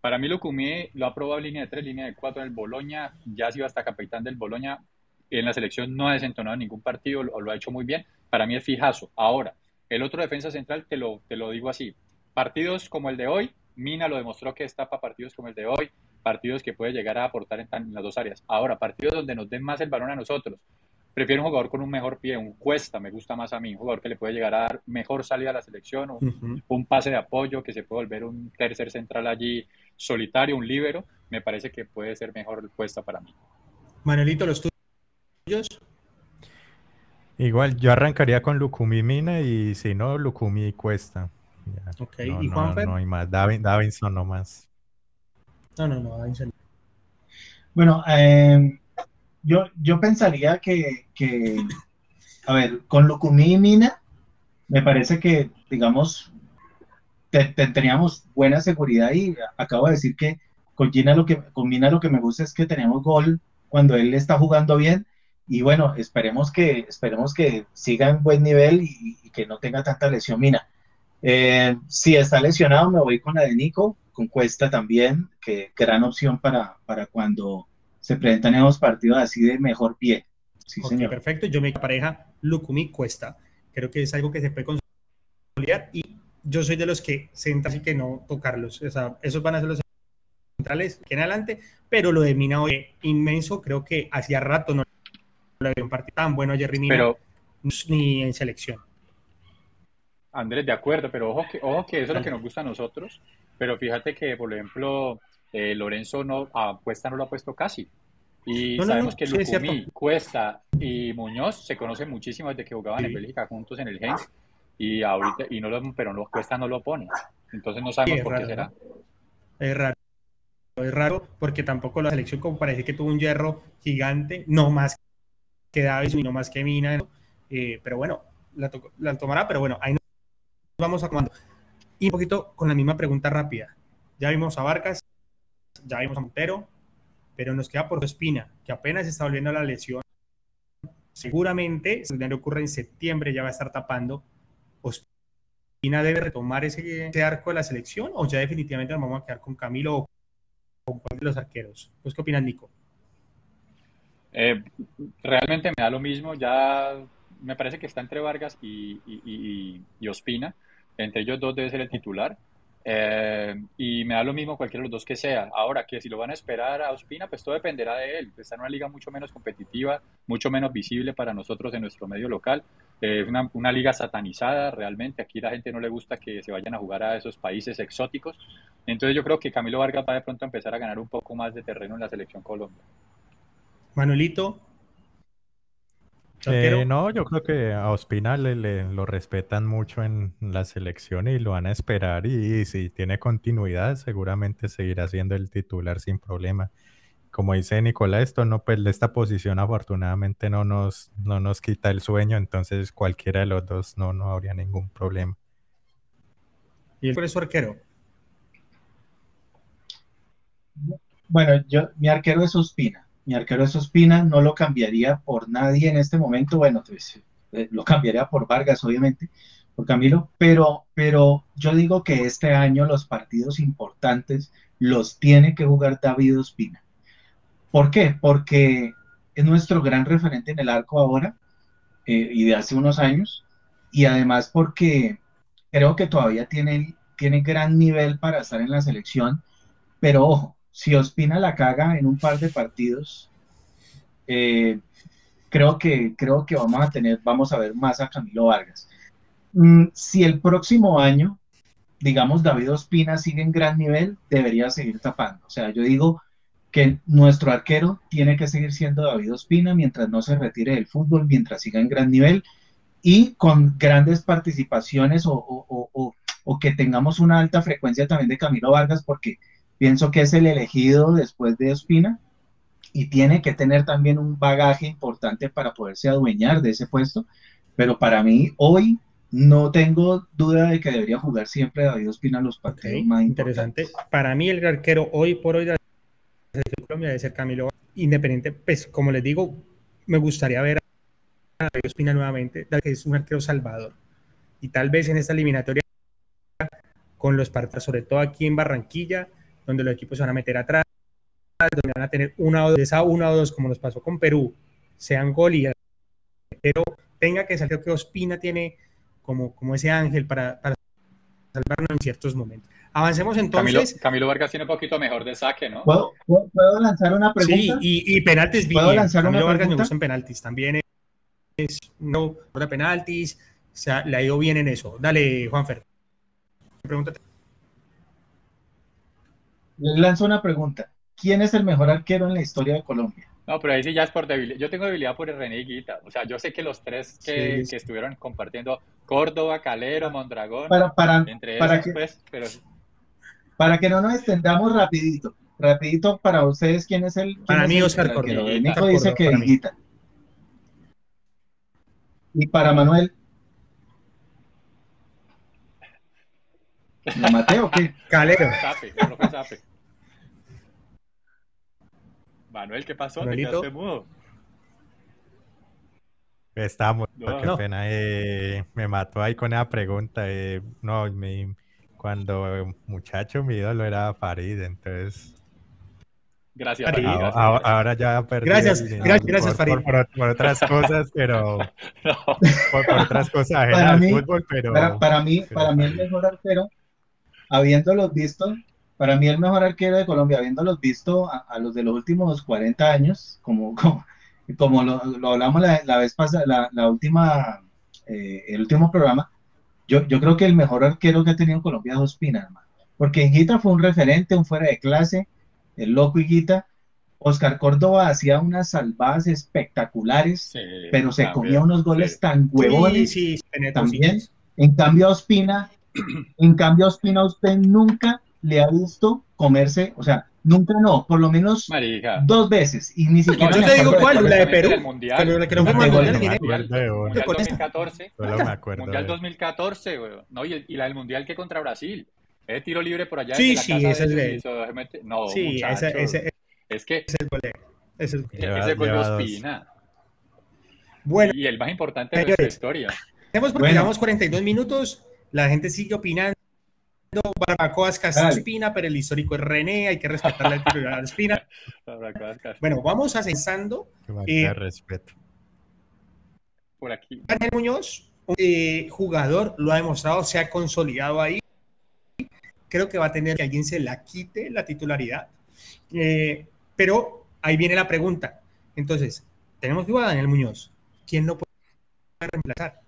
para mí Lucumí lo ha probado línea de 3, línea de 4 en el Boloña, ya ha sido hasta capitán del Boloña, en la selección no ha desentonado ningún partido, lo, lo ha hecho muy bien, para mí es fijazo. Ahora, el otro defensa central, te lo, te lo digo así, partidos como el de hoy, Mina lo demostró que está para partidos como el de hoy, partidos que puede llegar a aportar en, en, las dos áreas. Ahora, partidos donde nos den más el balón a nosotros, prefiero un jugador con un mejor pie, un Cuesta, me gusta más a mí, un jugador que le puede llegar a dar mejor salida a la selección, un, un pase de apoyo, que se puede volver un tercer central allí solitario, un líbero, me parece que puede ser mejor el Cuesta para mí. Manuelito, los tuyos. Igual, yo arrancaría con Lukumi Mina y si no, Lukumi Cuesta. ok, ¿y Juanfer? No, hay más, Davinson no más. No, no, no, Davinson. Bueno, eh, yo, yo pensaría que, a ver, con Lukumi y Mina, me parece que, digamos, teníamos buena seguridad y acabo de decir que con, Gina lo que, con Mina lo que me gusta es que tenemos gol cuando él está jugando bien y bueno, esperemos que, esperemos que siga en buen nivel y, que no tenga tanta lesión Mina. Eh, si está lesionado, me voy con la de Nico, con Cuesta también, que gran opción para, para cuando se presentan nuevos partidos así de mejor pie. Sí, señor. Perfecto, yo me pareja Lukumi Cuesta. Creo que es algo que se puede consolidar y yo soy de los que sentan así que no tocarlos. O sea, esos van a ser los centrales que en adelante, pero lo de Mina hoy inmenso, creo que hacía rato no lo había un partido tan bueno a Jerry Mina, pero, ni en selección. Andrés, de acuerdo, pero ojo que, ojo que eso es lo que nos gusta a nosotros, pero fíjate que, por ejemplo, eh, Lorenzo no, a Cuesta no lo ha puesto casi. Y sabemos que Lucumí, Cuesta y Muñoz se conocen muchísimo desde que jugaban en Bélgica juntos en el Gen y ahorita y no lo, pero no Cuesta no lo pone. Entonces no sabemos por qué será. Es raro. Es raro porque tampoco la selección como parece que tuvo un hierro gigante, no más que Davis y no más que Mina, eh, pero bueno, la, la, tomará, pero bueno, ahí nos vamos a comando. Y un poquito con la misma pregunta rápida. Ya vimos a Vargas, ya vimos a Montero, pero nos queda por Espina, que apenas está volviendo a la lesión. Seguramente, si el ocurre en septiembre, ya va a estar tapando. ¿Ospina debe retomar ese, arco de la selección o ya definitivamente nos vamos a quedar con Camilo o con cuál de los arqueros? ¿Pues qué opinas, Nico? Eh, realmente me da lo mismo, ya me parece que está entre Vargas y, y Ospina, entre ellos dos debe ser el titular. Eh, y me da lo mismo cualquiera de los dos que sea. Ahora, que si lo van a esperar a Ospina, pues todo dependerá de él. Está en una liga mucho menos competitiva, mucho menos visible para nosotros en nuestro medio local. Es una, una, liga satanizada realmente. Aquí la gente no le gusta que se vayan a jugar a esos países exóticos. Entonces yo creo que Camilo Vargas va de pronto a empezar a ganar un poco más de terreno en la selección Colombia. Manuelito, eh, no, yo creo que a Ospina le, lo respetan mucho en la selección y lo van a esperar y, si tiene continuidad seguramente seguirá siendo el titular sin problema. Como dice Nicolás, esto no, pues esta posición afortunadamente no nos, no nos quita el sueño, entonces cualquiera de los dos no, no habría ningún problema. ¿Y cuál es su arquero? Bueno, yo, mi arquero es Ospina mi arquero es Ospina, no lo cambiaría por nadie en este momento, bueno, pues, eh, lo cambiaría por Vargas, obviamente, por Camilo, pero, pero yo digo que este año los partidos importantes los tiene que jugar David Ospina. ¿Por qué? Porque es nuestro gran referente en el arco ahora eh, y de hace unos años, y además porque creo que todavía tiene, tiene gran nivel para estar en la selección, pero ojo, si Ospina la caga en un par de partidos, eh, creo, que, creo que vamos a tener, vamos a ver más a Camilo Vargas. Mm, si el próximo año, digamos, David Ospina sigue en gran nivel, debería seguir tapando. O sea, yo digo que nuestro arquero tiene que seguir siendo David Ospina mientras no se retire del fútbol, mientras siga en gran nivel y con grandes participaciones o, o que tengamos una alta frecuencia también de Camilo Vargas, porque Pienso que es el elegido después de Ospina y tiene que tener también un bagaje importante para poderse adueñar de ese puesto. Pero para mí, hoy no tengo duda de que debería jugar siempre David Ospina los partidos más interesante. Para mí, el arquero hoy por hoy de Colombia debe ser Camilo. Independiente, pues como les digo, me gustaría ver a David Ospina nuevamente, que es un arquero salvador. Y tal vez en esta eliminatoria, con los partidos, sobre todo aquí en Barranquilla, donde los equipos se van a meter atrás, donde van a tener una o dos, esa una o dos, como nos pasó con Perú, sean gol y pero tenga que salir que Ospina tiene como, como ese ángel para, para salvarnos en ciertos momentos. Avancemos entonces. Camilo, Vargas tiene un poquito mejor de saque, ¿no? ¿Puedo, lanzar una pregunta? Sí, y, y penaltis ¿Puedo lanzar Camilo una Vargas pregunta? me gustan penaltis también. no de penaltis, o sea, le ha ido bien en eso. Dale, Juanfer. Pregúntate. Le lanzo una pregunta. ¿Quién es el mejor arquero en la historia de Colombia? No, pero ahí sí ya es por debilidad. Yo tengo debilidad por René y Guita. O sea, yo sé que los tres que, estuvieron compartiendo, Córdoba, Calero, Mondragón, para, entre para que, pues, pero... Para que no nos extendamos rapidito, rapidito para ustedes, ¿quién es el... para mí, Oscar Córdoba. Nico dice que Guita. Y para Manuel... ¿Lo maté o qué? Calero. Manuel, ¿qué pasó? ¿Te quedaste mudo? Estamos, qué pena. Eh, me mató ahí con esa pregunta. Eh, no, mi, cuando muchacho mi ídolo era Farid, entonces. Gracias, Farid. Ahora, ya perdí. Gracias, gracias, Farid. Por, otras cosas, pero. por, otras cosas ajenas para mí, fútbol, pero. Para, mí, para mí, el mejor arquero, habiéndolos visto, para mí el mejor arquero de Colombia, habiéndolos visto a, los de los últimos 40 años, como, como, lo, hablamos la, vez pasada, la, última, eh, el último programa, yo, yo creo que el mejor arquero que ha tenido en Colombia es Ospina, hermano. Porque Higuita fue un referente, un fuera de clase, el loco Higuita. Oscar Córdoba hacía unas salvadas espectaculares, pero se comía unos goles tan huevones sí, también. En cambio, Ospina, en cambio, Ospina, usted nunca le ha visto comerse, o sea, nunca no, por lo menos dos veces. Y ni siquiera. No, yo te digo cuál, la de Perú. El mundial. Pero la que no fue mundial, mundial 2014. Solo me acuerdo. Mundial 2014, güey. No, y, y, la del mundial que contra Brasil. Es tiro libre por allá. Sí, sí, ese es el. No, sí, ese, ese, es que. Es el gol Ese es el gol de Ospina. Bueno. Y el más importante de nuestra historia. Tenemos porque bueno. llevamos 42 minutos. La gente sigue opinando Barbacoas Espina, pero el histórico es René, hay que respetarle el titular de Espina. Bueno, vamos ascensando. Eh, respeto. Por aquí. Daniel Muñoz, eh, jugador, lo ha demostrado, se ha consolidado ahí. Creo que va a tener que alguien se la quite la titularidad. Eh, pero ahí viene la pregunta. Entonces, tenemos duda Daniel Muñoz. ¿Quién no puede reemplazar?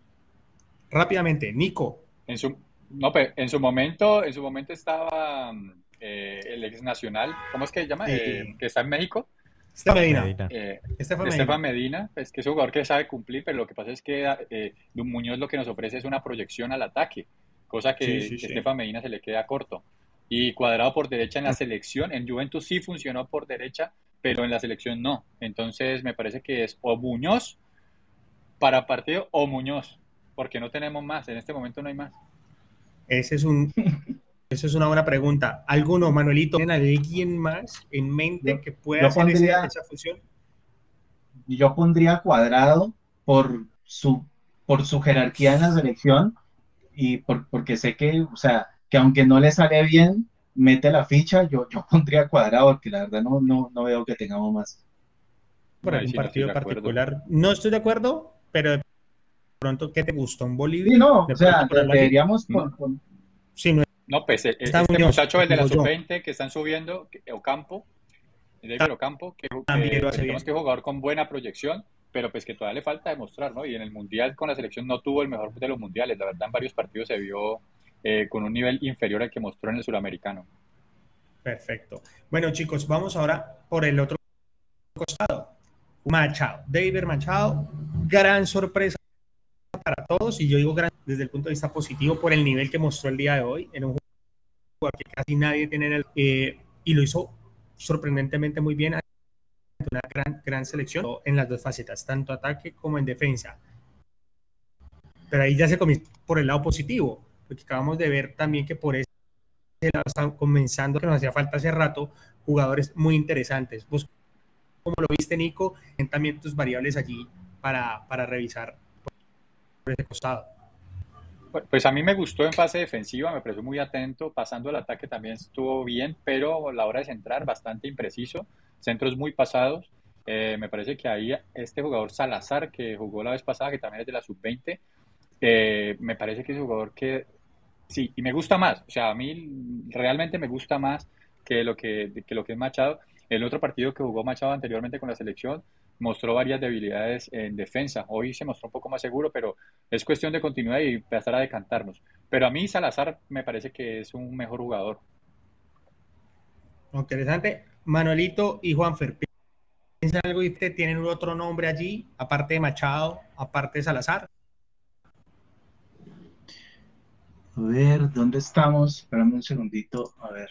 Rápidamente, Nico. En su, no, pero en su momento, en su momento estaba eh, el ex nacional, ¿cómo es que se llama? Eh, que está en México. Estefan Medina. Eh, Estefan Medina. es que es un jugador que sabe cumplir, pero lo que pasa es que eh, Muñoz lo que nos ofrece es una proyección al ataque, cosa que Estefan Medina se le queda corto. Y cuadrado por derecha en la selección, en Juventus sí funcionó por derecha, pero en la selección no. Entonces me parece que es o Muñoz para partido o Muñoz, porque no tenemos más, en este momento no hay más. Ese es un, eso es una buena pregunta. ¿Alguno, Manuelito, tiene alguien más en mente que pueda hacer esa, función? Yo pondría cuadrado por su, por su jerarquía en la selección y por, porque sé que, o sea, que aunque no le sale bien, mete la ficha, yo, yo pondría cuadrado porque la verdad no, no, no veo que tengamos más. Por algún partido particular. No estoy de acuerdo, pero pronto, ¿qué te gustó en Bolivia? Sí, no, o sea, deberíamos... no. no, pues e, este muchacho, el de la sub-20 que están subiendo, Ocampo, el de Ocampo, que, que, que jugador con buena proyección, pero pues que todavía le falta demostrar, ¿no? Y en el Mundial con la selección no tuvo el mejor de los Mundiales, la verdad en varios partidos se vio eh, con un nivel inferior al que mostró en el Suramericano. Perfecto. Bueno chicos, vamos ahora por el otro costado. Machado, David Machado, gran sorpresa todos y yo digo desde el punto de vista positivo por el nivel que mostró el día de hoy en un juego que casi nadie tiene en el, eh, y lo hizo sorprendentemente muy bien una gran, gran selección en las dos facetas, tanto ataque como en defensa. Pero ahí ya se comienza por el lado positivo, porque acabamos de ver también que por ese lado están comenzando, que nos hacía falta hace rato, jugadores muy interesantes. Vos, como lo viste, Nico, también tus variables allí para, para revisar ese costado. Pues a mí me gustó en fase defensiva, me pareció muy atento, pasando el ataque también estuvo bien, pero a la hora de centrar bastante impreciso, centros muy pasados. Eh, me parece que ahí este jugador Salazar, que jugó la vez pasada, que también es de la sub-20, eh, me parece que es un jugador que sí, y me gusta más, o sea, a mí realmente me gusta más que lo que, que lo que es Machado. El otro partido que jugó Machado anteriormente con la selección mostró varias debilidades en defensa. Hoy se mostró un poco más seguro, pero es cuestión de continuidad y empezar a decantarnos. Pero a mí Salazar me parece que es un mejor jugador. Interesante. Manuelito y Juanfer, ¿piensan algo y tienen otro nombre allí, aparte de Machado, aparte de Salazar? A ver, ¿dónde estamos? Espérame un segundito, a ver.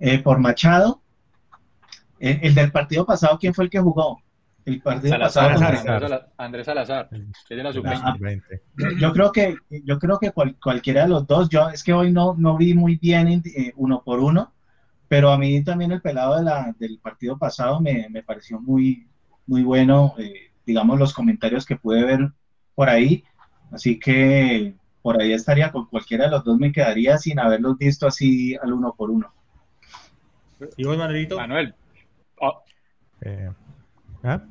Eh, por Machado, eh, el, del partido pasado, ¿quién fue el que jugó? El partido pasado. Andrés Salazar, que de la sub-20. Yo creo que, yo creo que cualquiera de los dos, yo es que hoy no, no vi muy bien eh, uno por uno, pero a mí también el pelado de la, del partido pasado me, me pareció muy, muy bueno, digamos, los comentarios que pude ver por ahí. Así que por ahí estaría con cualquiera de los dos, me quedaría sin haberlos visto así al uno por uno. ¿Y vos, Manuelito? Manuel. Oh. Eh, ¿ah?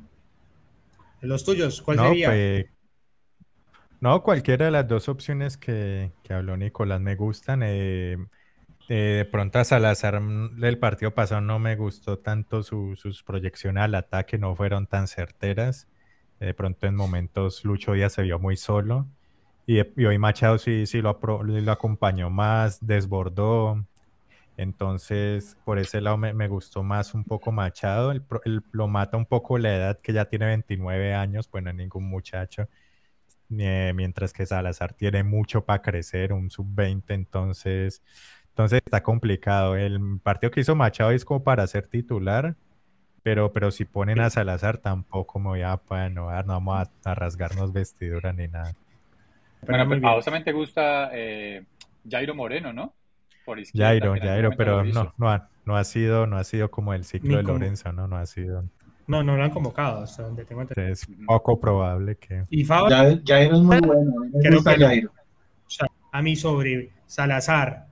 Los tuyos, ¿cuál sería? Pues, no, cualquiera de las dos opciones que, habló Nicolás me gustan. Eh, de pronto a Salazar del partido pasado no me gustó tanto sus proyecciones al ataque, no fueron tan certeras. De pronto en momentos Lucho Díaz se vio muy solo. Y, hoy Machado sí, sí lo, lo, acompañó más, desbordó. Entonces, por ese lado me, gustó más un poco Machado. lo mata un poco la edad, que ya tiene 29 años, bueno, pues ningún muchacho. mientras que Salazar tiene mucho para crecer, un sub-20, entonces, entonces está complicado. El partido que hizo Machado es como para ser titular, pero, pero si ponen a Salazar tampoco me voy a, no vamos a, a rasgarnos vestidura ni nada. Bueno, pues, a vos también te gusta eh, Jairo Moreno, ¿no? Por Jairo, Jairo, pero no, no ha, no ha sido, no ha sido como el ciclo de Lorenzo, ¿no? No ha sido. No, no lo han convocado, hasta donde tengo entendido. Es poco probable que. Y Fabra, Jairo es muy bueno. Jairo. O sea, a mí sobre Salazar,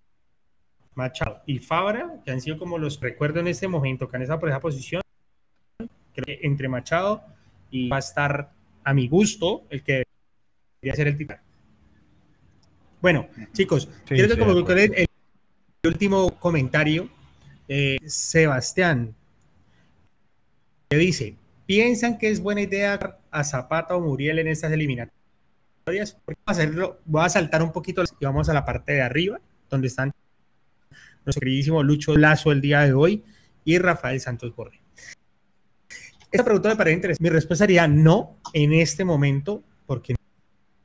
Machado y Fabra, que han sido como los recuerdo en este momento, que han estado por esa posición, creo que entre Machado y va a estar a mi gusto el que debería ser el titular. Bueno, chicos, quiero que como el, el, último comentario. Eh, Sebastián, que dice, ¿piensan que es buena idea a Zapata o Muriel en estas eliminatorias? Voy a, hacerlo, voy a saltar un poquito y vamos a la parte de arriba, donde están nuestro queridísimo Lucho Lazo el día de hoy y Rafael Santos Borre. Esta pregunta me parece interesante. Mi respuesta sería no en este momento, porque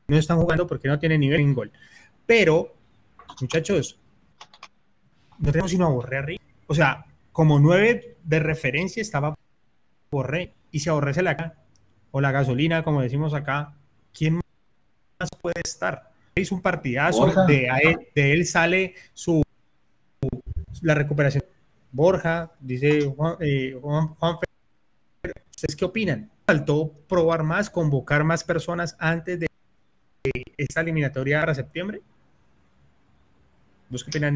no están jugando, porque no tienen nivel en gol. Pero, muchachos, no tenemos sino a Borré arriba. O sea, como nueve de referencia estaba Borré. Y si a Borré se la o la gasolina, como decimos acá, ¿quién más puede estar? Es un partidazo, de, de, él sale su la recuperación. Borja, dice Juan, eh, ¿ustedes qué opinan? Faltó probar más, convocar más personas antes de esta eliminatoria para septiembre.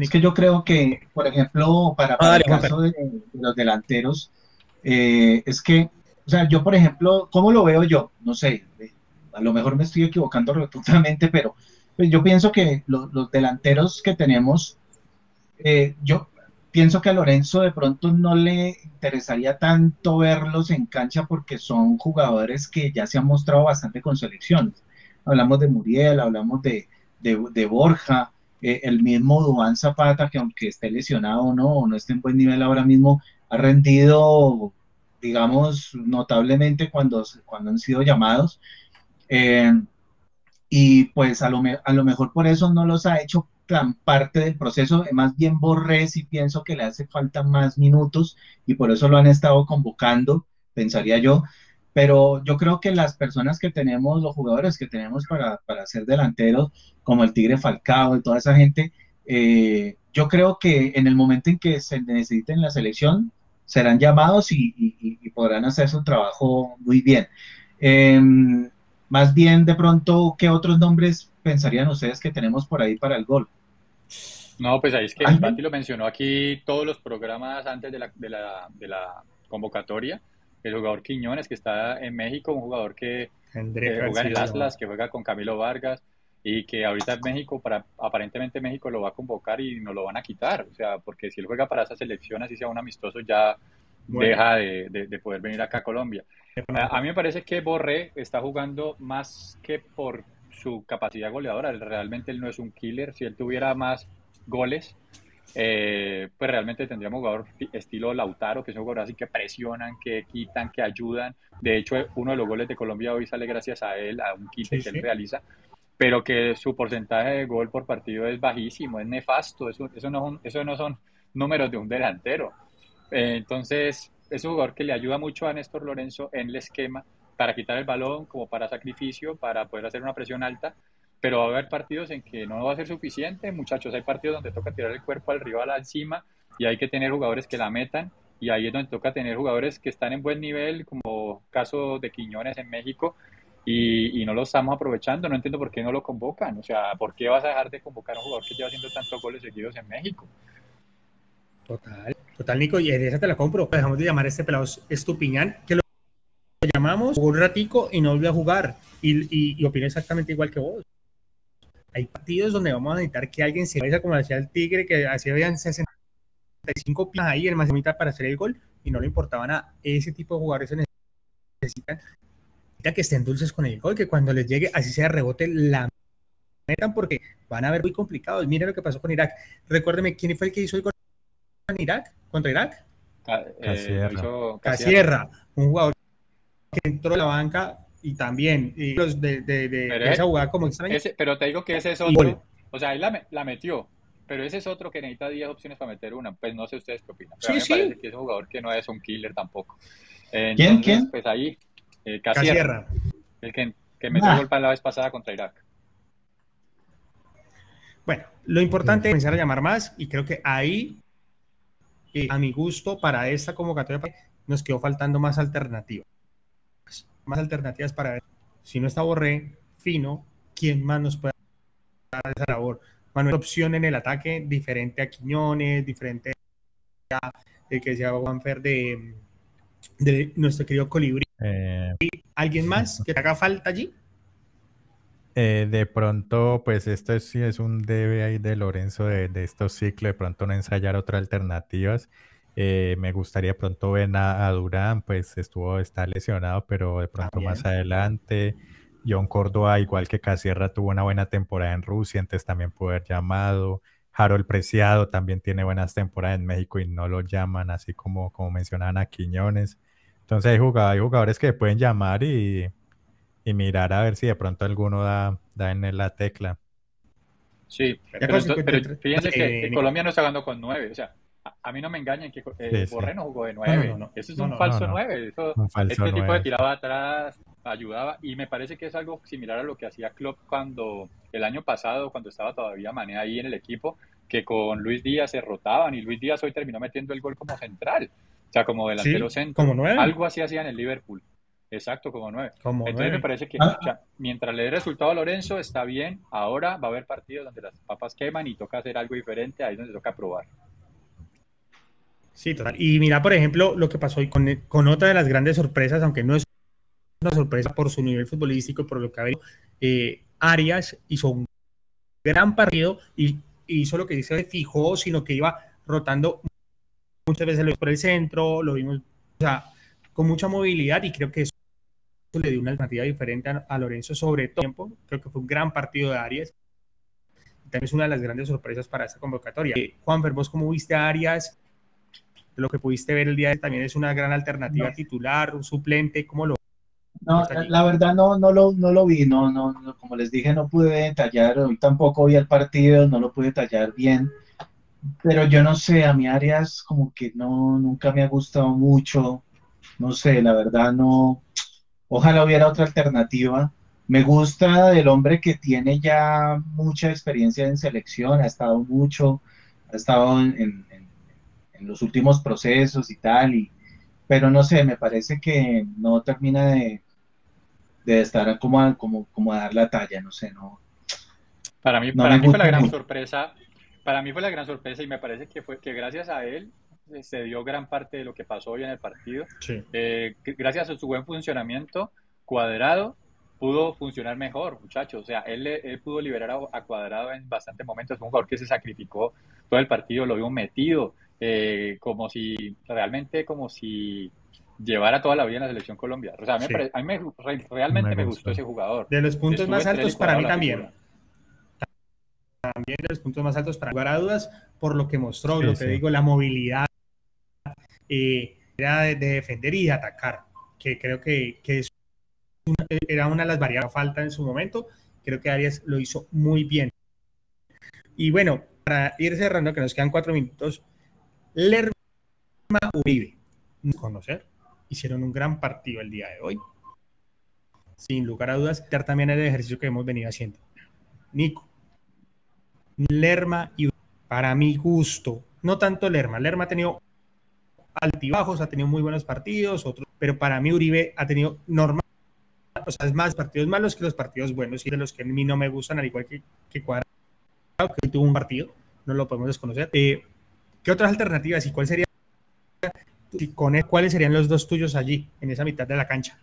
Es que yo creo que, por ejemplo, para, ah, el caso de, los delanteros, eh, es que, o sea, yo, por ejemplo, ¿cómo lo veo yo? No sé, eh, a lo mejor me estoy equivocando rotundamente, pero pues, yo pienso que los delanteros que tenemos, eh, yo pienso que a Lorenzo de pronto no le interesaría tanto verlos en cancha porque son jugadores que ya se han mostrado bastante con selecciones. Hablamos de Muriel, hablamos de, de Borja, eh, el mismo Dubán Zapata, que aunque esté lesionado o no, o no esté en buen nivel ahora mismo, ha rendido, digamos, notablemente cuando, cuando han sido llamados. Eh, y pues a lo, a lo mejor por eso no los ha hecho tan parte del proceso, más bien Borrés y pienso que le hace falta más minutos y por eso lo han estado convocando, pensaría yo, pero yo creo que las personas que tenemos, los jugadores que tenemos para, para ser delanteros, como el Tigre Falcao y toda esa gente, eh, yo creo que en el momento en que se necesiten la selección, serán llamados y, podrán hacer su trabajo muy bien. Em, más bien, de pronto, ¿qué otros nombres pensarían ustedes que tenemos por ahí para el gol? No, pues ahí es que Pati lo mencionó aquí todos los programas antes de la, de la, de la convocatoria el jugador Quiñones, que está en México, un jugador que juega en Atlas, que juega con Camilo Vargas y que ahorita en México, para, aparentemente México lo va a convocar y no lo van a quitar, o sea, porque si él juega para esa selección, así sea un amistoso, ya deja de, poder venir acá a Colombia. A, mí me parece que Borré está jugando más que por su capacidad goleadora. Realmente él no es un killer. Si él tuviera más goles, eh, pues realmente tendríamos un jugador estilo Lautaro, que es un jugador así que presionan, que quitan, que ayudan. De hecho, uno de los goles de Colombia hoy sale gracias a él, a un quite que él realiza, pero que su porcentaje de gol por partido es bajísimo, es nefasto. Eso, eso, no, eso no son números de un delantero. Eh, entonces, es un jugador que le ayuda mucho a Néstor Lorenzo en el esquema para quitar el balón, como para sacrificio, para poder hacer una presión alta pero va a haber partidos en que no va a ser suficiente, muchachos, hay partidos donde toca tirar el cuerpo al rival encima y hay que tener jugadores que la metan y ahí es donde toca tener jugadores que están en buen nivel, como caso de Quiñones en México, y, no lo estamos aprovechando, no entiendo por qué no lo convocan, o sea, ¿por qué vas a dejar de convocar a un jugador que lleva haciendo tantos goles seguidos en México? Total, total, Nico, y esa te la compro. Dejamos de llamar a este pelado Estupiñán, que lo llamamos, un ratico y no volvió a jugar, y, y, y opina exactamente igual que vos hay partidos donde vamos a necesitar que alguien se vaya como decía el Tigre, que así habían 65 pilas ahí en más mitad para hacer el gol y no le importaban a ese tipo de jugadores se necesitan que estén dulces con el gol, que cuando les llegue, así sea rebote, la metan porque van a ver muy complicados. Miren lo que pasó con Irak. Recuérdeme, ¿quién fue el que hizo el gol con Irak? ¿Contra Irak? Eh, Casierra. un jugador que entró a la banca y también y los de, de, esa jugada como extraña. pero te digo que ese es otro. O sea, ahí la, la, metió, pero ese es otro que necesita 10 opciones para meter una. Pues no sé ustedes qué opinan. Pero sí, a mí me parece que es un jugador que no es un killer tampoco. ¿Quién? ¿Quién? Pues ahí, eh, Casierra, El que, que metió el gol la vez pasada contra Irak. Bueno, lo importante es comenzar a llamar más y creo que ahí, eh, a mi gusto, para esta convocatoria nos quedó faltando más alternativas más alternativas para ver si no está Borré, Fino, ¿quién más nos puede dar esa labor? Manuel, opción en el ataque diferente a Quiñones, diferente a el que sea Juanfer de, de nuestro querido Colibrí. Eh, ¿Alguien más que te haga falta allí? Eh, de pronto, pues esto sí es un debe ahí de Lorenzo de, de estos ciclos, de pronto no ensayar otras alternativas. Eh, me gustaría pronto ver a, Durán, pues estuvo, está lesionado, pero de pronto más adelante. John Córdoba, igual que Casierra, tuvo una buena temporada en Rusia, entonces también pudo haber llamado. Harold Preciado también tiene buenas temporadas en México y no lo llaman, así como, como mencionaban a Quiñones. Entonces hay jugadores, hay jugadores que pueden llamar y, y, mirar a ver si de pronto alguno da, da en la tecla. Sí, pero, fíjense que, eh, Colombia no está jugando con nueve, o sea, a, mí no me engañen que eh, Borreno jugó de 9. Eso es un falso 9. este tipo de tiraba atrás, ayudaba. Y me parece que es algo similar a lo que hacía Klopp cuando el año pasado, cuando estaba todavía Mané ahí en el equipo, que con Luis Díaz se rotaban. Y Luis Díaz hoy terminó metiendo el gol como central. O sea, como delantero centro. Como Algo así hacía en el Liverpool. Exacto, como nueve. Entonces me parece que ah. mientras le dé resultado a Lorenzo está bien. Ahora va a haber partidos donde las papas queman y toca hacer algo diferente. Ahí es donde toca probar. Sí, total. Y mira, por ejemplo, lo que pasó hoy con, con otra de las grandes sorpresas, aunque no es una sorpresa por su nivel futbolístico, por lo que ha habido, eh, Arias hizo un gran partido y hizo lo que se fijó, sino que iba rotando muchas veces por el centro, lo vimos, o sea, con mucha movilidad y creo que eso le dio una alternativa diferente a, Lorenzo sobre todo tiempo. Creo que fue un gran partido de Arias. También es una de las grandes sorpresas para esta convocatoria. Eh, Juan, ¿vos cómo viste a Arias? Lo que pudiste ver el día de hoy también es una gran alternativa titular, un suplente, ¿cómo lo no, la verdad no, no, lo, no lo vi, no, no, como les dije, no pude detallar, hoy tampoco vi el partido, no lo pude detallar bien, pero yo no sé, a mi Arias como que no, nunca me ha gustado mucho, no sé, la verdad no, ojalá hubiera otra alternativa. Me gusta del hombre que tiene ya mucha experiencia en selección, ha estado mucho, ha estado en en los últimos procesos y tal, y, pero no sé, me parece que no termina de, de estar como a, como, como a dar la talla, no sé, no. Para mí, para mí fue la gran sorpresa, para mí fue la gran sorpresa y me parece que fue que gracias a él se dio gran parte de lo que pasó hoy en el partido. Eh, gracias a su buen funcionamiento, Cuadrado pudo funcionar mejor, muchachos. O sea, él, él pudo liberar a, Cuadrado en bastantes momentos. un jugador que se sacrificó todo el partido, lo vimos metido eh, como si, realmente como si llevara toda la vida en la selección Colombia. O sea, a mí, me, realmente me, gustó. ese jugador. De los puntos más altos para mí también. También de los puntos más altos para lugar a dudas, por lo que mostró, lo que digo, la movilidad, eh, era de, defender y de atacar, que creo que, que era una de las variables falta en su momento. Creo que Arias lo hizo muy bien. Y bueno, para ir cerrando, que nos quedan cuatro minutos, Lerma Uribe, conocer, hicieron un gran partido el día de hoy. Sin lugar a dudas, también el ejercicio que hemos venido haciendo. Nico, Lerma y para mi gusto, no tanto Lerma, Lerma ha tenido altibajos, ha tenido muy buenos partidos, otros, pero para mí Uribe ha tenido normal, o sea, es más partidos malos que los partidos buenos y de los que a mí no me gustan, al igual que, que Cuadrado, que tuvo un partido, no lo podemos desconocer. Eh, ¿Qué otras alternativas y cuál sería con él, cuáles serían los dos tuyos allí, en esa mitad de la cancha?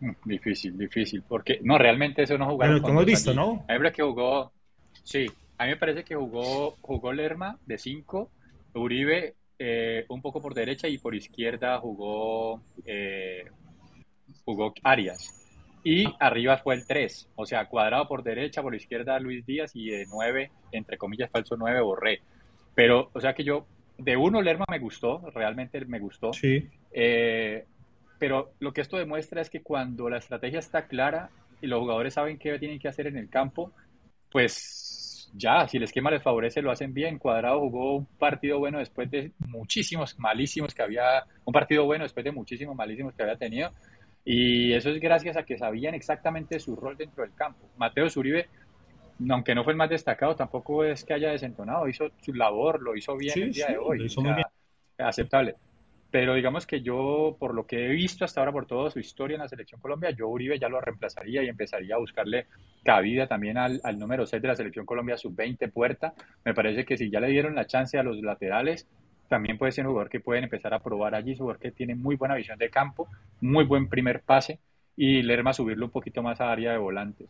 Mm, difícil, difícil, porque no, realmente eso no jugaron. Pero lo hemos visto, ¿no? A mí que jugó, sí, a mí me parece que jugó, jugó Lerma de 5, Uribe eh, un poco por derecha y por izquierda jugó, eh, jugó Arias. Y arriba fue el 3, o sea, cuadrado por derecha, por izquierda Luis Díaz y de 9, entre comillas, falso 9, Borré. Pero, o sea que yo, de uno Lerma me gustó, realmente me gustó. Sí. Eh, pero lo que esto demuestra es que cuando la estrategia está clara y los jugadores saben qué tienen que hacer en el campo, pues ya, si el esquema les favorece, lo hacen bien. Cuadrado jugó un partido bueno después de muchísimos malísimos que había, un partido bueno después de muchísimos malísimos que había tenido. Y eso es gracias a que sabían exactamente su rol dentro del campo. Mateo Zuribe, aunque no fue el más destacado, tampoco es que haya desentonado, hizo su labor, lo hizo bien el día de hoy. Hizo muy bien. Aceptable. Pero digamos que yo, por lo que he visto hasta ahora, por toda su historia en la selección Colombia, yo Uribe ya lo reemplazaría y empezaría a buscarle cabida también al, al número 6 de la selección Colombia, sub-20 puerta. Me parece que si ya le dieron la chance a los laterales, también puede ser un jugador que pueden empezar a probar allí, un jugador que tiene muy buena visión de campo, muy buen primer pase y Lerma subirlo un poquito más a área de volantes.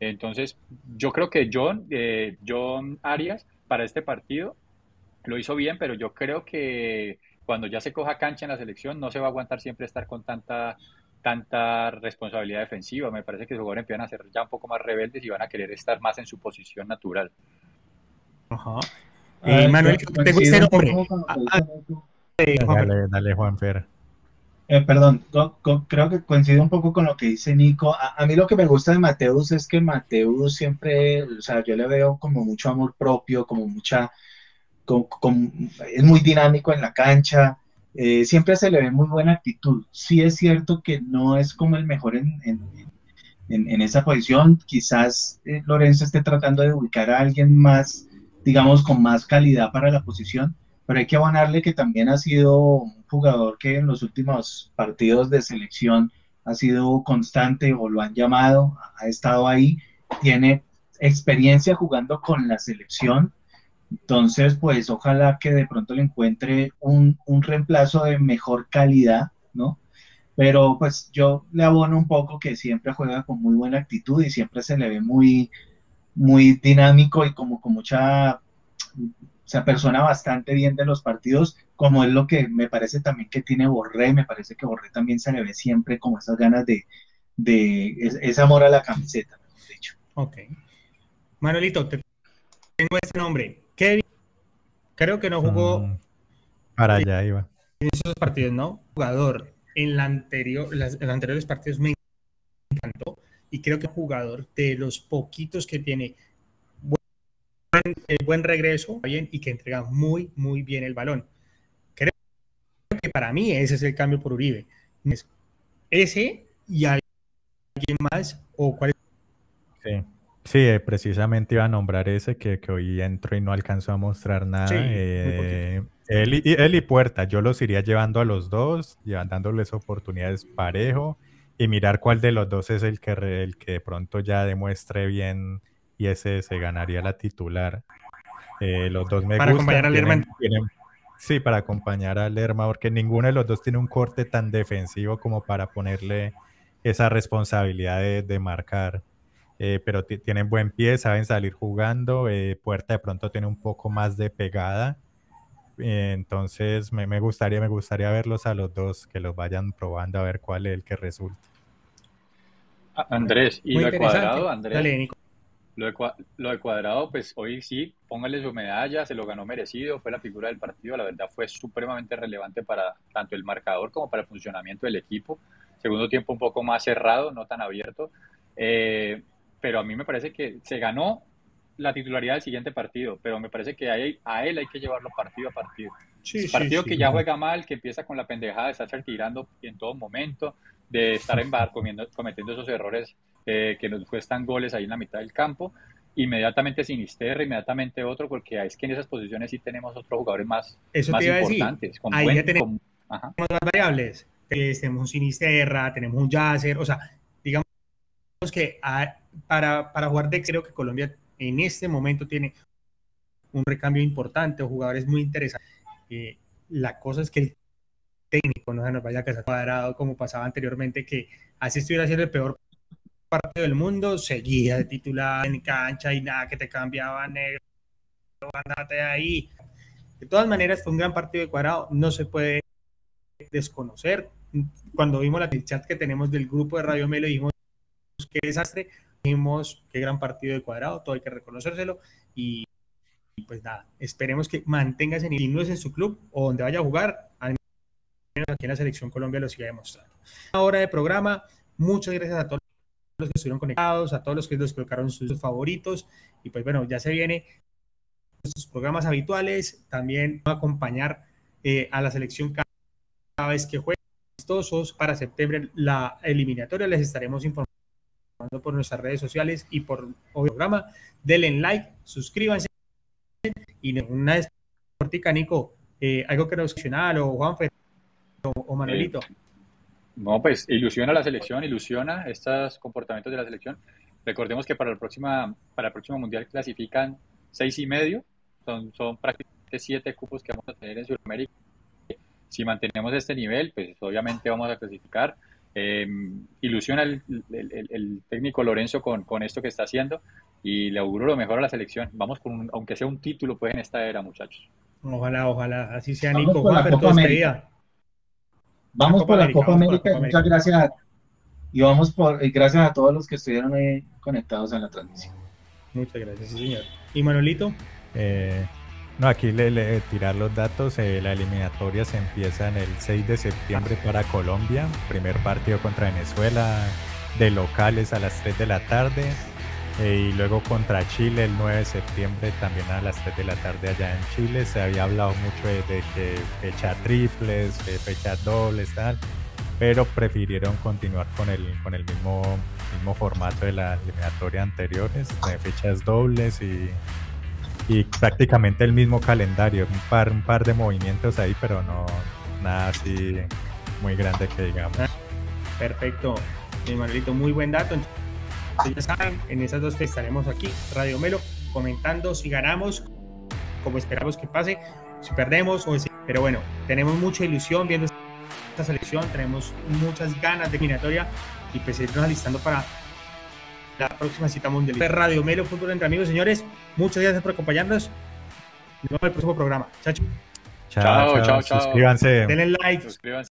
Entonces, yo creo que John, eh, John Arias para este partido lo hizo bien, pero yo creo que cuando ya se coja cancha en la selección, no se va a aguantar siempre estar con tanta tanta responsabilidad defensiva. Me parece que los jugadores empiezan a ser ya un poco más rebeldes y van a querer estar más en su posición natural. Ajá. Eh, Manuel, ¿te gusta el nombre? Ah, ah, dale, dale, Juan Fer. Eh, perdón, creo que coincide un poco con lo que dice Nico. A, mí lo que me gusta de Mateus es que Mateus siempre, o sea, yo le veo como mucho amor propio, como mucha es muy dinámico en la cancha, eh, siempre se le ve muy buena actitud. Sí es cierto que no es como el mejor en, en, esa posición, quizás eh, Lorenzo esté tratando de ubicar a alguien más, digamos, con más calidad para la posición, pero hay que abonarle que también ha sido un jugador que en los últimos partidos de selección ha sido constante o lo han llamado, ha estado ahí, tiene experiencia jugando con la selección, entonces, pues ojalá que de pronto le encuentre un, reemplazo de mejor calidad, ¿no? Pero pues yo le abono un poco que siempre juega con muy buena actitud y siempre se le ve muy, muy dinámico y como con mucha, se persona bastante bien de los partidos, como es lo que me parece también que tiene Borré, me parece que Borré también se le ve siempre como esas ganas de, de ese amor a la camiseta, mejor dicho. Ok. Manuelito, te tengo este nombre, Kevin, creo que no jugó. Mm, para allá iba. En esos partidos, ¿no? Jugador. En, la anterior, las, en los anteriores partidos me encantó. Y creo que jugador de los poquitos que tiene buen, eh, buen regreso bien, y que entrega muy, muy bien el balón. Creo que para mí ese es el cambio por Uribe. Ese y alguien más, o cuál Sí. Sí, eh, precisamente iba a nombrar ese que, hoy entro y no alcanzó a mostrar nada. Eh, él, y, él, y, Puerta, yo los iría llevando a los dos, dándoles oportunidades parejo y mirar cuál de los dos es el que, el que de pronto ya demuestre bien y ese se ganaría la titular. Eh, los dos me para acompañar a Lerma. sí, para acompañar a Lerma, porque ninguno de los dos tiene un corte tan defensivo como para ponerle esa responsabilidad de marcar. Eh, pero tienen buen pie, saben salir jugando. Eh, Puerta de pronto tiene un poco más de pegada Eh, entonces me, me, gustaría, me gustaría verlos a los dos, que los vayan probando a ver cuál es el que resulta. Andrés, y lo cuadrado, Andrés. Dale, lo de, lo de, Cuadrado, pues hoy sí, póngale su medalla, se lo ganó merecido, fue la figura del partido, la verdad fue supremamente relevante para tanto el marcador como para el funcionamiento del equipo. Segundo tiempo un poco más cerrado, no tan abierto, eh, pero a mí me parece que se ganó la titularidad del siguiente partido, pero me parece que a él, a él hay que llevarlo partido a partido. Sí, partido que ya juega mal, que empieza con la pendejada de estar tirando en todo momento, de estar en bar cometiendo esos errores eh, que nos cuestan goles ahí en la mitad del campo. Inmediatamente Sinisterra, inmediatamente otro, porque es que en esas posiciones sí tenemos otros jugadores más, Eso más importantes. Con ahí ya tenemos, más variables. tenemos un Sinisterra, tenemos un Yasser, o sea, digamos que para, para jugar de creo que Colombia en este momento tiene un recambio importante, jugadores muy interesantes. Eh, la cosa es que el técnico no se nos vaya a casar cuadrado como pasaba anteriormente, que así estuviera siendo el peor partido del mundo, seguía de titular en cancha y nada que te cambiaba negro, andate ahí. De todas maneras, fue un gran partido de cuadrado, no se puede desconocer. Cuando vimos la, chat que tenemos del grupo de Radio Melo, dijimos qué desastre, dijimos qué gran partido de cuadrado, todo hay que reconocérselo y, pues nada, esperemos que mantenga ese nivel, no es en su club o donde vaya a jugar, al menos aquí en la Selección Colombia lo siga demostrando. Una hora de programa, muchas gracias a todos los que estuvieron conectados, a todos los que nos colocaron sus favoritos. Y pues bueno, ya se viene nuestros programas habituales. También acompañar eh, a la selección cada vez que jueguen amistosos para septiembre la eliminatoria. Les estaremos informando por nuestras redes sociales y por el programa. Denle like, suscríbanse. Y una vez cortica, Nico, eh, algo que nos mencionara o Juanfe o, o Manuelito. No, pues ilusiona la selección, ilusiona estos comportamientos de la selección. Recordemos que para, la próxima, para el próximo Mundial clasifican seis y medio, son, son prácticamente siete cupos que vamos a tener en Sudamérica. Si mantenemos este nivel, pues obviamente vamos a clasificar. Em, ilusiona el, el, técnico Lorenzo con, con, esto que está haciendo y le auguro lo mejor a la selección. Vamos con, aunque sea un título, pues en esta era, muchachos. Ojalá, ojalá, así sea, Nico. Juan, Vamos por la Copa América, muchas gracias. Y vamos por, gracias a todos los que estuvieron ahí conectados en la transmisión. Muchas gracias, señor. ¿Y Manuelito? Eh, no, aquí le, le, tirar los datos. Eh, la eliminatoria se empieza en el 6 de septiembre para Colombia. Primer partido contra Venezuela de locales a las 3 de la tarde. Eh, y luego contra Chile el 9 de septiembre también a las 3 de la tarde allá en Chile. Se había hablado mucho de, que fecha triples, de fecha dobles, tal, pero prefirieron continuar con el, con el mismo, mismo formato de la eliminatoria anteriores, de fechas dobles y, y prácticamente el mismo calendario, un par, un par de movimientos ahí, pero no nada así muy grande que digamos. Perfecto, mi Manuelito, muy buen dato ya saben, en esas dos estaremos aquí, Radio Melo, comentando si ganamos, como esperamos que pase, si perdemos o si... Pero bueno, tenemos mucha ilusión viendo esta selección, tenemos muchas ganas de eliminatoria y pues irnos alistando para la próxima cita mundial. Radio Melo, Fútbol entre amigos, señores, muchas gracias por acompañarnos. Nos vemos en el próximo programa. Chao, chao. Chao, chao, Suscríbanse. Denle like.